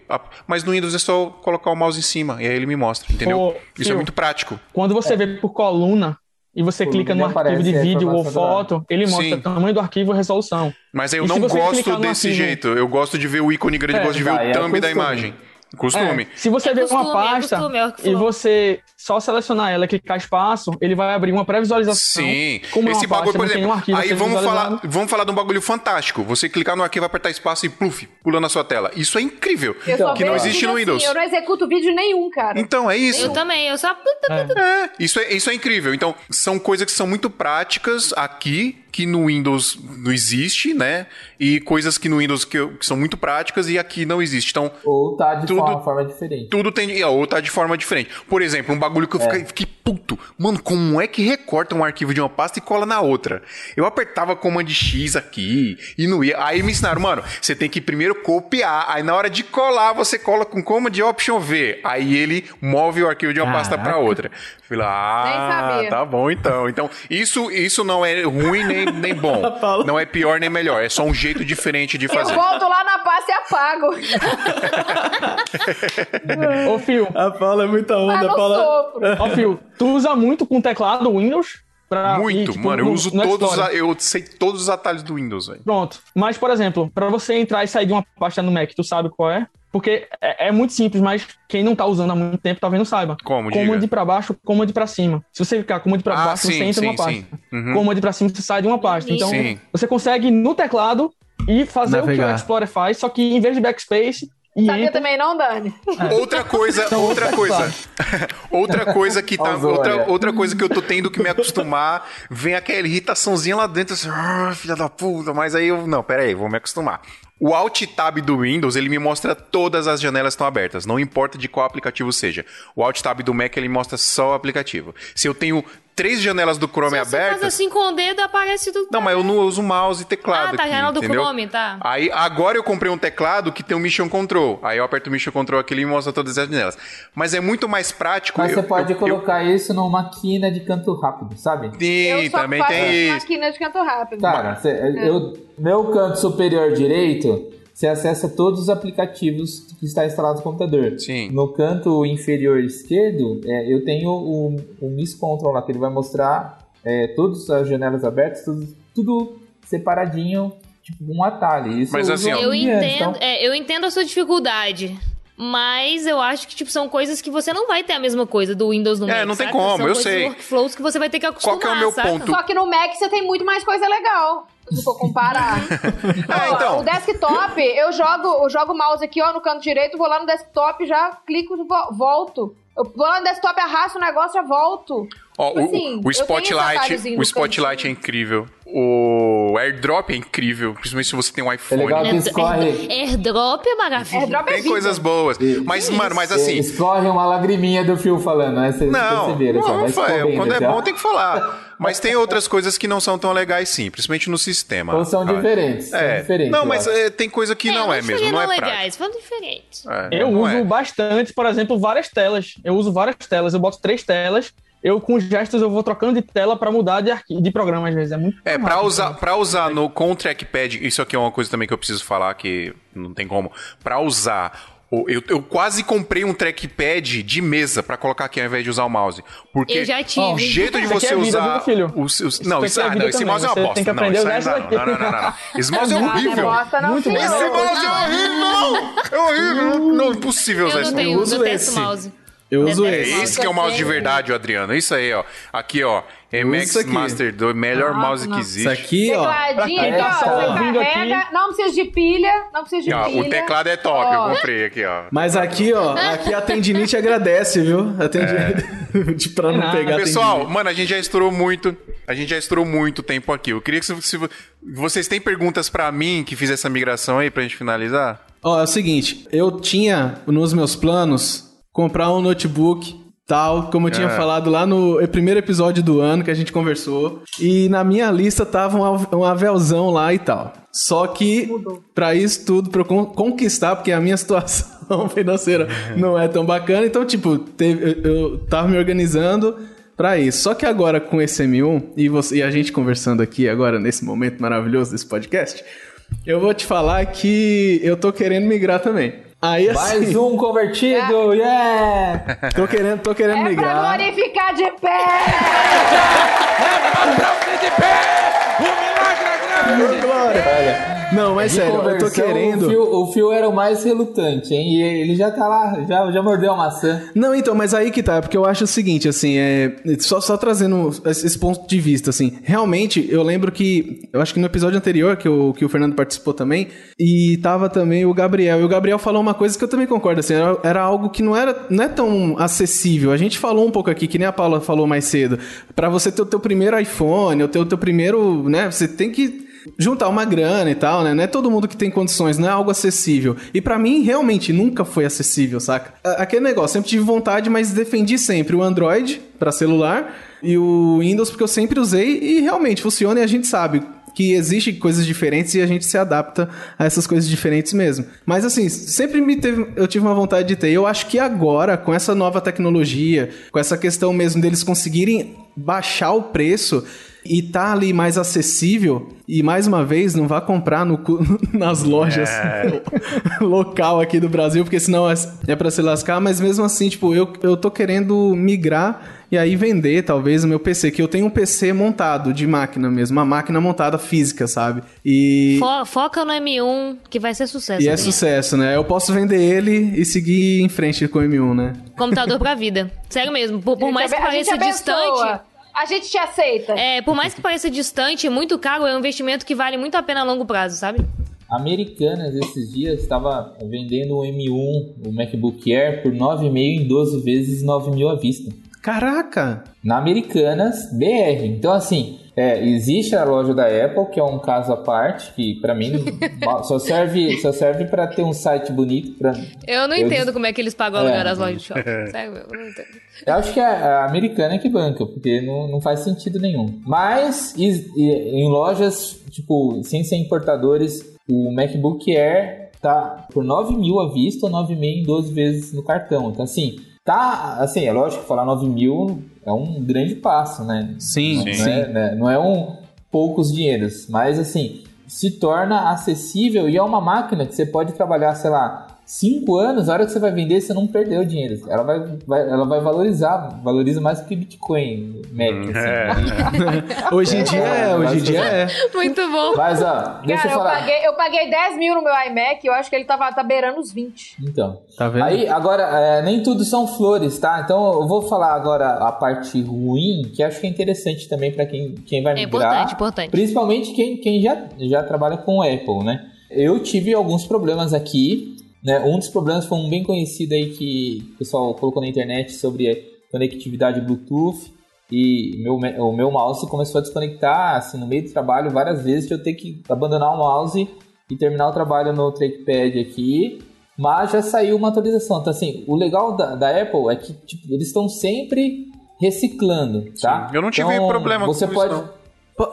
mas no Windows é só colocar o mouse em cima e aí ele me mostra, entendeu? Ô, Isso é muito prático. Quando você vê por coluna e você Coluna clica no arquivo de a vídeo ou foto, ele mostra Sim. o tamanho do arquivo e a resolução. Mas aí eu E não gosto desse arquivo- jeito. Eu gosto de ver o ícone grande, É, gosto de ver vai, o é thumb da imagem. Costume. É, se você É ver costume, uma é pasta costume, é que e você só selecionar ela e clicar espaço, ele vai abrir uma pré-visualização. Sim. Como é Esse uma pasta, bagulho, por exemplo, um arquivo aí vamos falar, vamos falar de um bagulho fantástico. Você clicar no arquivo, apertar espaço e pluf, pula na sua tela. Isso é incrível. Eu só que não existe no Windows. Assim, eu não executo vídeo nenhum, cara. Então, é isso. Eu também, eu só. É, isso é, isso é incrível. Então, são coisas que são muito práticas aqui, que no Windows não existe, né? E coisas que no Windows que, que são muito práticas e aqui não existe. Então, Ou tá de Tudo- uma forma diferente. tudo tem. Ou tá de forma diferente. Por exemplo, um bagulho que eu É. fiquei, fiquei puto. Mano, como é que recorta um arquivo de uma pasta e cola na outra? Eu apertava comando X aqui e não ia. Aí me ensinaram, mano, você tem que primeiro copiar. Aí na hora de colar, você cola com comando Option V. Aí ele move o arquivo de uma Caraca. pasta para outra. Fui lá, ah, tá bom então. Então, isso, isso não é ruim nem, nem bom. Não é pior nem melhor. É só um jeito diferente de fazer. Eu volto lá na pasta e apago. Ô, Fio. A Paula é muita onda, Paula. Ó, Fio, tu usa muito com teclado Windows? Pra muito, ir, tipo, mano. Eu uso no, todos, a, eu sei todos os atalhos do Windows, velho. Pronto. Mas, por exemplo, para você entrar e sair de uma pasta no Mac, tu sabe qual é? Porque é, é, muito simples, mas quem não tá usando há muito tempo talvez não saiba. Como? Comando de pra baixo, comando de pra cima. Se você ficar comando de pra ah, baixo, sim, você entra sim, numa pasta. Uhum. Comando de pra cima, você sai de uma pasta. Então, sim. você consegue no teclado e fazer Navegar. o que o Explorer faz, só que em vez de backspace, e Sabia entra... também não, Dani? É. Outra coisa, então, outra coisa. outra coisa que tá, outra, outra coisa que eu tô tendo que me acostumar, vem aquela irritaçãozinha lá dentro assim, ah, filha da puta, mas aí eu, não, pera aí, vou me acostumar. O Alt Tab do Windows, ele me mostra todas as janelas estão abertas, não importa de qual aplicativo seja. O Alt Tab do Mac, ele mostra só o aplicativo. Se eu tenho três janelas do Chrome abertas... Se você faz assim com o dedo, aparece tudo. Não, mas eu não uso mouse e teclado Ah, tá, aqui, janela do Chrome, tá. Aí, agora eu comprei um teclado que tem o um Mission Control. Aí eu aperto o Mission Control aqui e mostra todas as janelas. Mas é muito mais prático... Mas eu, você pode eu, colocar eu... isso numa quina de canto rápido, sabe? Sim, também tem isso. máquina de canto rápido. Cara, cê, é. eu, meu canto superior direito você acessa todos os aplicativos que está instalado no computador. Sim. No canto inferior esquerdo, é, eu tenho o, o Miss Control lá, que ele vai mostrar é, todas as janelas abertas, tudo, tudo separadinho, tipo um atalho. Isso Mas assim, eu, entendo, então... é, eu entendo a sua dificuldade. Mas eu acho que, tipo, são coisas que você não vai ter a mesma coisa do Windows no é, Mac. É, não tem como, são eu sei. workflows que você vai ter que acostumar, Qual que é o meu saca? ponto? Só que no Mac você tem muito mais coisa legal se for comparar. ah, então. O desktop, eu jogo, eu jogo o mouse aqui, ó, no canto direito, vou lá no desktop, já clico e volto. Eu vou lá no desktop, arrasto o negócio, já volto. Ó, tipo assim, o, o Spotlight, o Spotlight é incrível. O AirDrop é incrível, principalmente se você tem um iPhone. É legal que escorre. AirDrop é maravilhoso. AirDrop é tem coisas boas. Mas, mano, mas assim. Escorre uma lagriminha do fio falando, né? Vocês não, perceberam. Não, não quando é bom tem que falar. Mas tem outras coisas que não são tão legais, sim, principalmente no sistema. Ou são diferentes. É. São diferentes, não, mas é, tem coisa que é, não, é mesmo. Não, é legais, são diferentes. É, eu uso é. bastante, por exemplo, várias telas. Eu uso várias telas. Eu boto três telas eu com gestos eu vou trocando de tela para mudar de, de programa às vezes. É muito É, para usar, né? para usar no com o trackpad, isso aqui é uma coisa também que eu preciso falar que não tem como. Para usar eu, eu, quase comprei um trackpad de mesa para colocar aqui ao invés de usar o mouse. Porque eu já tive. o jeito de você é vida, usar. filho? Os, os, não, isso, ah, não, esse mouse é uma bosta. Tem que aprender não, isso não, não, não, não, não, não. Esse mouse é horrível. Muito Esse mouse é horrível, não! É horrível. Não, impossível usar esse mouse. Eu uso esse. mouse. Eu uso esse. É esse que é o mouse de verdade, Adriano. Isso aí, ó. Aqui, ó. MX Master 2, melhor ah, mouse não. que existe. Isso aqui, ó. Tecladinho aqui, ó. Você carrega, aqui. não precisa de pilha, não precisa de ó, pilha. O teclado é top, ó. eu comprei aqui, ó. Mas aqui, ó, aqui a tendinite agradece, viu? A tendinite, é. de pra não, não pegar Pessoal, mano, a gente já estourou muito, a gente já estourou muito tempo aqui. Eu queria que se, se vocês têm perguntas para mim que fiz essa migração aí pra gente finalizar? Ó, é o seguinte, eu tinha nos meus planos comprar um notebook tal, como eu tinha é. falado lá no primeiro episódio do ano que a gente conversou. E na minha lista tava um, um avelzão lá e tal. Só que, para isso tudo, pra eu conquistar, porque a minha situação financeira não é tão bacana, então, tipo, teve, eu, eu tava me organizando para isso. Só que agora com esse M1 e, você, e a gente conversando aqui agora nesse momento maravilhoso desse podcast, eu vou te falar que eu tô querendo migrar também. Aí, assim, Mais um convertido, é. yeah! Tô querendo, tô querendo é migrar. É pra glorificar de pé! é pra de pé! O milagre é grande! Glória! Não, mas sério, eu tô querendo. O fio, era o mais relutante, hein? E ele já tá lá, já, já mordeu a maçã. Não, então, mas aí que tá, porque eu acho o seguinte, assim, é. Só, só trazendo esse ponto de vista, assim. Realmente, eu lembro que. Eu acho que no episódio anterior, que o, que o Fernando participou também, e tava também o Gabriel. E o Gabriel falou uma coisa que eu também concordo, assim, era, era algo que não era não é tão acessível. A gente falou um pouco aqui, que nem a Paula falou mais cedo. para você ter o teu primeiro iPhone, ou ter o teu primeiro, né? Você tem que juntar uma grana e tal, né? Não é todo mundo que tem condições, não é algo acessível. E para mim, realmente, nunca foi acessível, saca? Aquele negócio, sempre tive vontade, mas defendi sempre o Android para celular e o Windows porque eu sempre usei e realmente funciona e a gente sabe que existem coisas diferentes e a gente se adapta a essas coisas diferentes mesmo. Mas assim, sempre me teve, eu tive uma vontade de ter. Eu acho que agora, com essa nova tecnologia, com essa questão mesmo deles conseguirem baixar o preço e tá ali mais acessível, e mais uma vez, não vá comprar no, nas lojas é. local aqui do Brasil, porque senão é, é para se lascar, mas mesmo assim, tipo, eu, eu tô querendo migrar e aí vender talvez o meu PC, que eu tenho um PC montado de máquina mesmo, uma máquina montada física, sabe? E Fo foca no M1 que vai ser sucesso. E é sucesso, né? Eu posso vender ele e seguir em frente com o M1, né? Computador pra vida. Sério mesmo, por, por mais que pareça distante, a gente te aceita. É, por mais que pareça distante, muito caro, é um investimento que vale muito a pena a longo prazo, sabe? Americanas esses dias estava vendendo o M1, o MacBook Air, por 9,5 em 12 vezes 9 mil à vista. Caraca! Na Americanas BR. Então, assim, é, existe a loja da Apple, que é um caso à parte, que para mim só serve, só serve para ter um site bonito. Pra... Eu não eu entendo como é que eles pagam é, as lojas de shopping. Sério, eu não entendo. Eu acho que é a americana é que banca, porque não, não faz sentido nenhum. Mas e, e, em lojas, tipo, sem ser importadores, o MacBook Air tá por 9 mil à vista ou 9 mil em 12 vezes no cartão. Então, assim, Tá, assim, é lógico que falar 9 mil é um grande passo, né? Sim, não, sim. Não é, né? não é um poucos dinheiros, mas assim, se torna acessível e é uma máquina que você pode trabalhar, sei lá, cinco anos, a hora que você vai vender, você não perdeu dinheiro. Ela vai, vai ela vai valorizar, valoriza mais do que Bitcoin, Mac. Hum, assim. É. hoje em dia é, hoje em dia é. Muito bom. Mas, ó, deixa Cara, eu falar. Eu paguei, eu paguei 10 mil no meu iMac, eu acho que ele tava, tá beirando os 20. Então. Tá vendo? Aí, agora, é, nem tudo são flores, tá? Então, eu vou falar agora a parte ruim, que acho que é interessante também para quem, quem vai migrar. É importante, importante. Principalmente quem, quem já, já trabalha com Apple, né? Eu tive alguns problemas aqui né? Um dos problemas foi um bem conhecido aí que o pessoal colocou na internet sobre conectividade Bluetooth e meu, o meu mouse começou a desconectar assim, no meio do trabalho várias vezes de eu ter que abandonar o mouse e terminar o trabalho no trackpad aqui mas já saiu uma atualização então assim o legal da, da Apple é que tipo, eles estão sempre reciclando tá Sim, eu não tive então, problema você com pode isso não.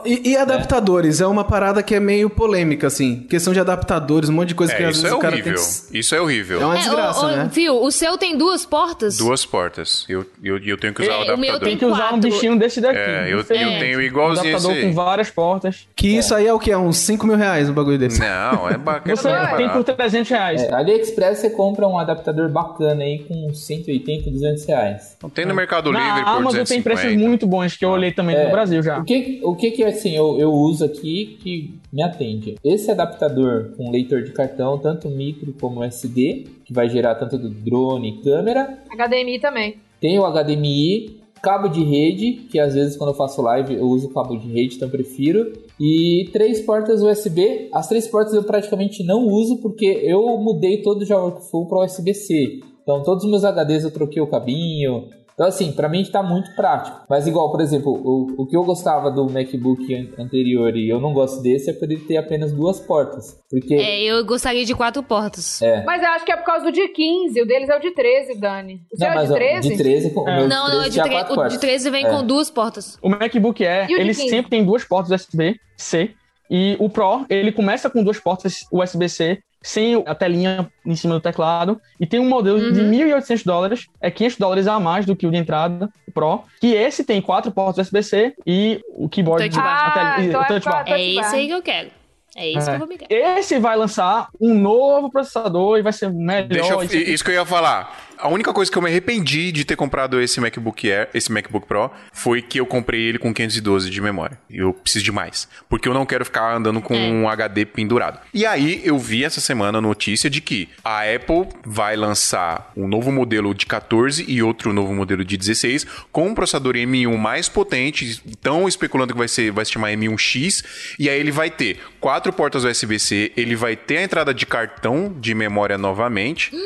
E, e adaptadores? É. é. uma parada que é meio polêmica, assim. Questão de adaptadores, um monte de coisa é, que às vezes é o cara horrível. tem que... Isso é horrível. É uma desgraça, é, né? Viu, o seu tem duas portas? Duas portas. Eu, eu, eu tenho que usar é, o adaptador. O meu tem que usar um bichinho desse daqui. É, eu, eu tenho igualzinho um adaptador esse com várias portas. Que isso aí é o que? É uns 5 mil reais um bagulho desse. Não, é bacana. Você é tem por 300 reais. É, AliExpress você compra um adaptador bacana aí com 180, 200 reais. Não tem no Mercado Livre Na por Amazon 250. tem preços muito bons que eu olhei também É, no Brasil já. O que, o que que assim eu, eu uso aqui que me atende? Esse adaptador com leitor de cartão, tanto micro como SD, que vai gerar tanto do drone e câmera. HDMI também. Tem o HDMI, cabo de rede, que às vezes quando eu faço live eu uso cabo de rede, então prefiro. E três portas USB. As três portas eu praticamente não uso porque eu mudei todo o já workflow para USB-C. Então todos os meus HDs eu troquei o cabinho, então, assim, pra mim tá muito prático. Mas, igual, por exemplo, o, o que eu gostava do MacBook an anterior e eu não gosto desse é por ele ter apenas duas portas. Porque. É, eu gostaria de quatro portas. É. Mas eu acho que é por causa do de 15, o deles é o de 13, Dani. O seu Não, é mas de ó, 13? de 13 com, o meu Não, não, de 13 o de, tinha tre- quatro o de portas. 13 vem É. com duas portas. O MacBook o de ele 15? sempre tem duas portas USB-C. E o Pro, ele começa com duas portas USB-C, sem a telinha em cima do teclado. E tem um modelo de Uhum. 1.800 dólares, é 500 dólares a mais do que o de entrada, o Pro. Que esse tem quatro portas USB-C e o keyboard Touch de bar. a tela- Ah, então o é touch bar. É esse aí que eu quero. É isso que eu vou me Esse vai lançar um novo processador e vai ser melhor. Deixa eu, isso que eu ia falar. A única coisa que eu me arrependi de ter comprado esse MacBook Air, esse MacBook Pro, foi que eu comprei ele com 512 de memória. Eu preciso de mais. Porque eu não quero ficar andando com É. um HD pendurado. E aí eu vi essa semana a notícia de que a Apple vai lançar um novo modelo de 14 e outro novo modelo de 16 com um processador M1 mais potente. Estão especulando que vai ser, vai se chamar M1X. E aí ele vai ter quatro portas USB-C, ele vai ter a entrada de cartão de memória novamente.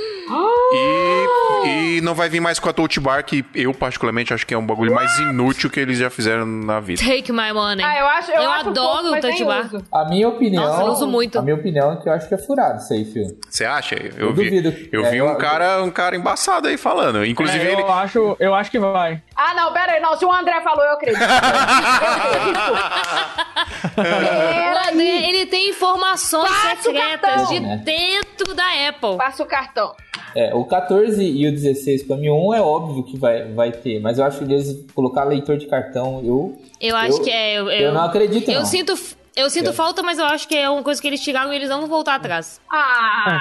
E, e não vai vir mais com a Touch Bar, que eu particularmente acho que é um bagulho mais inútil que eles já fizeram na vida. Take my money. Ah, eu acho, eu, Eu acho adoro o touch bar. uso. A minha opinião. Nossa, eu uso muito. A minha opinião é que eu acho que é furado isso aí, filho. Você acha? Eu, Eu vi, duvido. eu É, vi eu- um cara, um cara embaçado aí falando. Inclusive É, ele. eu, acho, eu acho que vai. Ah, não, pera aí. Não, se o André falou, eu acredito. O André, ele tem informações Passa secretas de dentro da Apple. Passa o cartão. É, o 14 e o 16 para mim, um é óbvio que vai, vai ter, mas eu acho que eles colocar leitor de cartão, eu. Eu acho Eu- que é. Eu, eu não acredito, Eu não. sinto. Eu sinto É. falta, mas eu acho que é uma coisa que eles tiraram e eles não vão voltar atrás. Ah,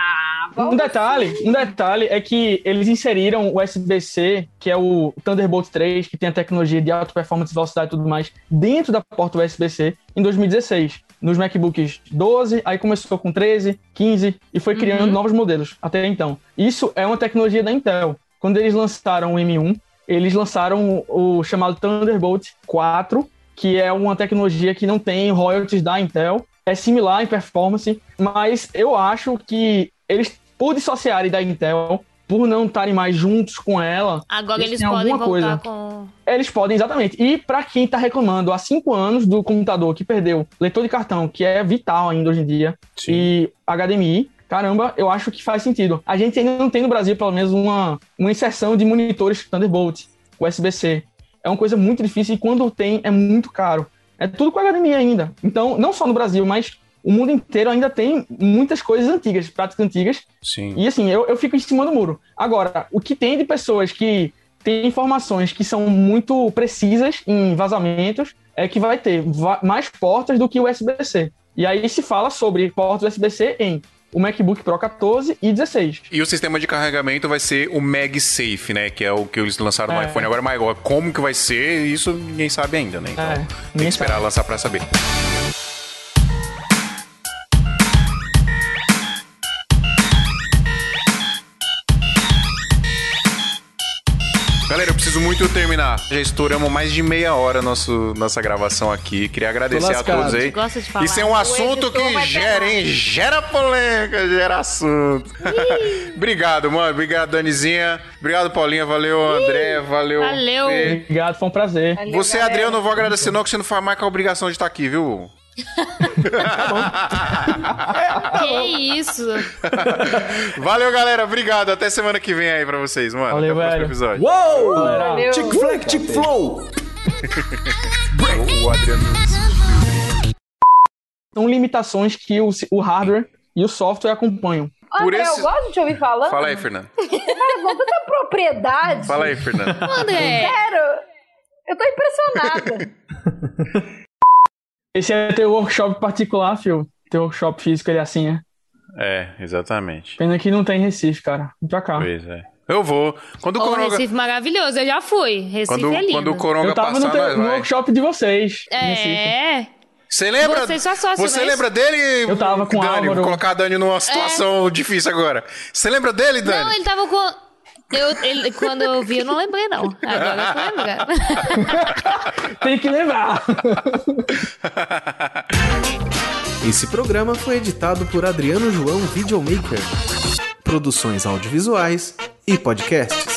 vamos Um detalhe, um detalhe é que eles inseriram o USB-C, que é o Thunderbolt 3, que tem a tecnologia de alta performance, velocidade e tudo mais, dentro da porta USB-C em 2016. Nos MacBooks 12, aí começou com 13, 15 e foi criando novos modelos até então. Isso é uma tecnologia da Intel. Quando eles lançaram o M1, eles lançaram o chamado Thunderbolt 4, que é uma tecnologia que não tem royalties da Intel. É similar em performance, mas eu acho que eles, por dissociarem da Intel, por não estarem mais juntos com ela, Agora Eles eles podem alguma voltar coisa. com. eles podem, exatamente. E para quem tá reclamando há cinco anos do computador que perdeu leitor de cartão, que é vital ainda hoje em dia, Sim. e HDMI, caramba, eu acho que faz sentido. A gente ainda não tem no Brasil, pelo menos, uma, uma inserção de monitores Thunderbolt, USB-C. É uma coisa muito difícil e quando tem é muito caro. É tudo com HDMI ainda. Então, não só no Brasil, mas o mundo inteiro ainda tem muitas coisas antigas, práticas antigas, Sim. e assim, eu, eu fico em cima do muro. Agora, o que tem de pessoas que têm informações que são muito precisas em vazamentos é que vai ter mais portas do que o USB-C. E aí se fala sobre portas USB-C em o MacBook Pro 14 e 16. E o sistema de carregamento vai ser o MagSafe, né? Que é o que eles lançaram no É. iPhone agora, mas como que vai ser, isso ninguém sabe ainda, né? Então É, tem que esperar lançar pra saber. Preciso muito terminar. Já estouramos mais de meia hora nosso, nossa gravação aqui. Queria agradecer a todos aí. Gosta de falar. Isso é um assunto que gera, hein? Gera polêmica, gera assunto. Obrigado, mano. Obrigado, Danizinha. Obrigado, Paulinha. Valeu, André. Valeu. Valeu. Fê. Obrigado, foi um prazer. Valeu, Você, galera. Adriano, eu não vou agradecer não, que você não faz mais com a obrigação de estar aqui, viu? Que isso? Valeu, galera. Obrigado. Até semana que vem aí pra vocês, mano. Valeu, Até o próximo velho. episódio. Uou! Valeu. Chick Flack, Chick Flow! O Adriano... São limitações que o, o hardware e o software acompanham. Por André, esse- eu gosto de te ouvir falando. Fala aí, Fernando. Cara, com tanta propriedade. Fala aí, Fernando. André, Sério, eu tô impressionada. Esse é teu workshop particular, Phil. Teu workshop físico, ele é assim, é. É, exatamente. Pena que não tem em Recife, cara. Vem pra cá. Pois é. Eu vou. Quando o o Coronga... Recife maravilhoso, eu já fui. Recife Quando, é lindo. quando o Coronga Eu tava passar, no, teu- no workshop de vocês. É. Você lembra? Você é só sócio, Você é lembra dele? Eu tava com o Dani, Álvaro. vou colocar a Dani numa situação difícil agora. Você lembra dele, Dani? Não, ele tava com. Eu, ele, quando eu vi, eu não lembrei, não. Agora eu tô lembrando. Tem que lembrar. Esse programa foi editado por Adriano João Videomaker. Produções audiovisuais e podcast.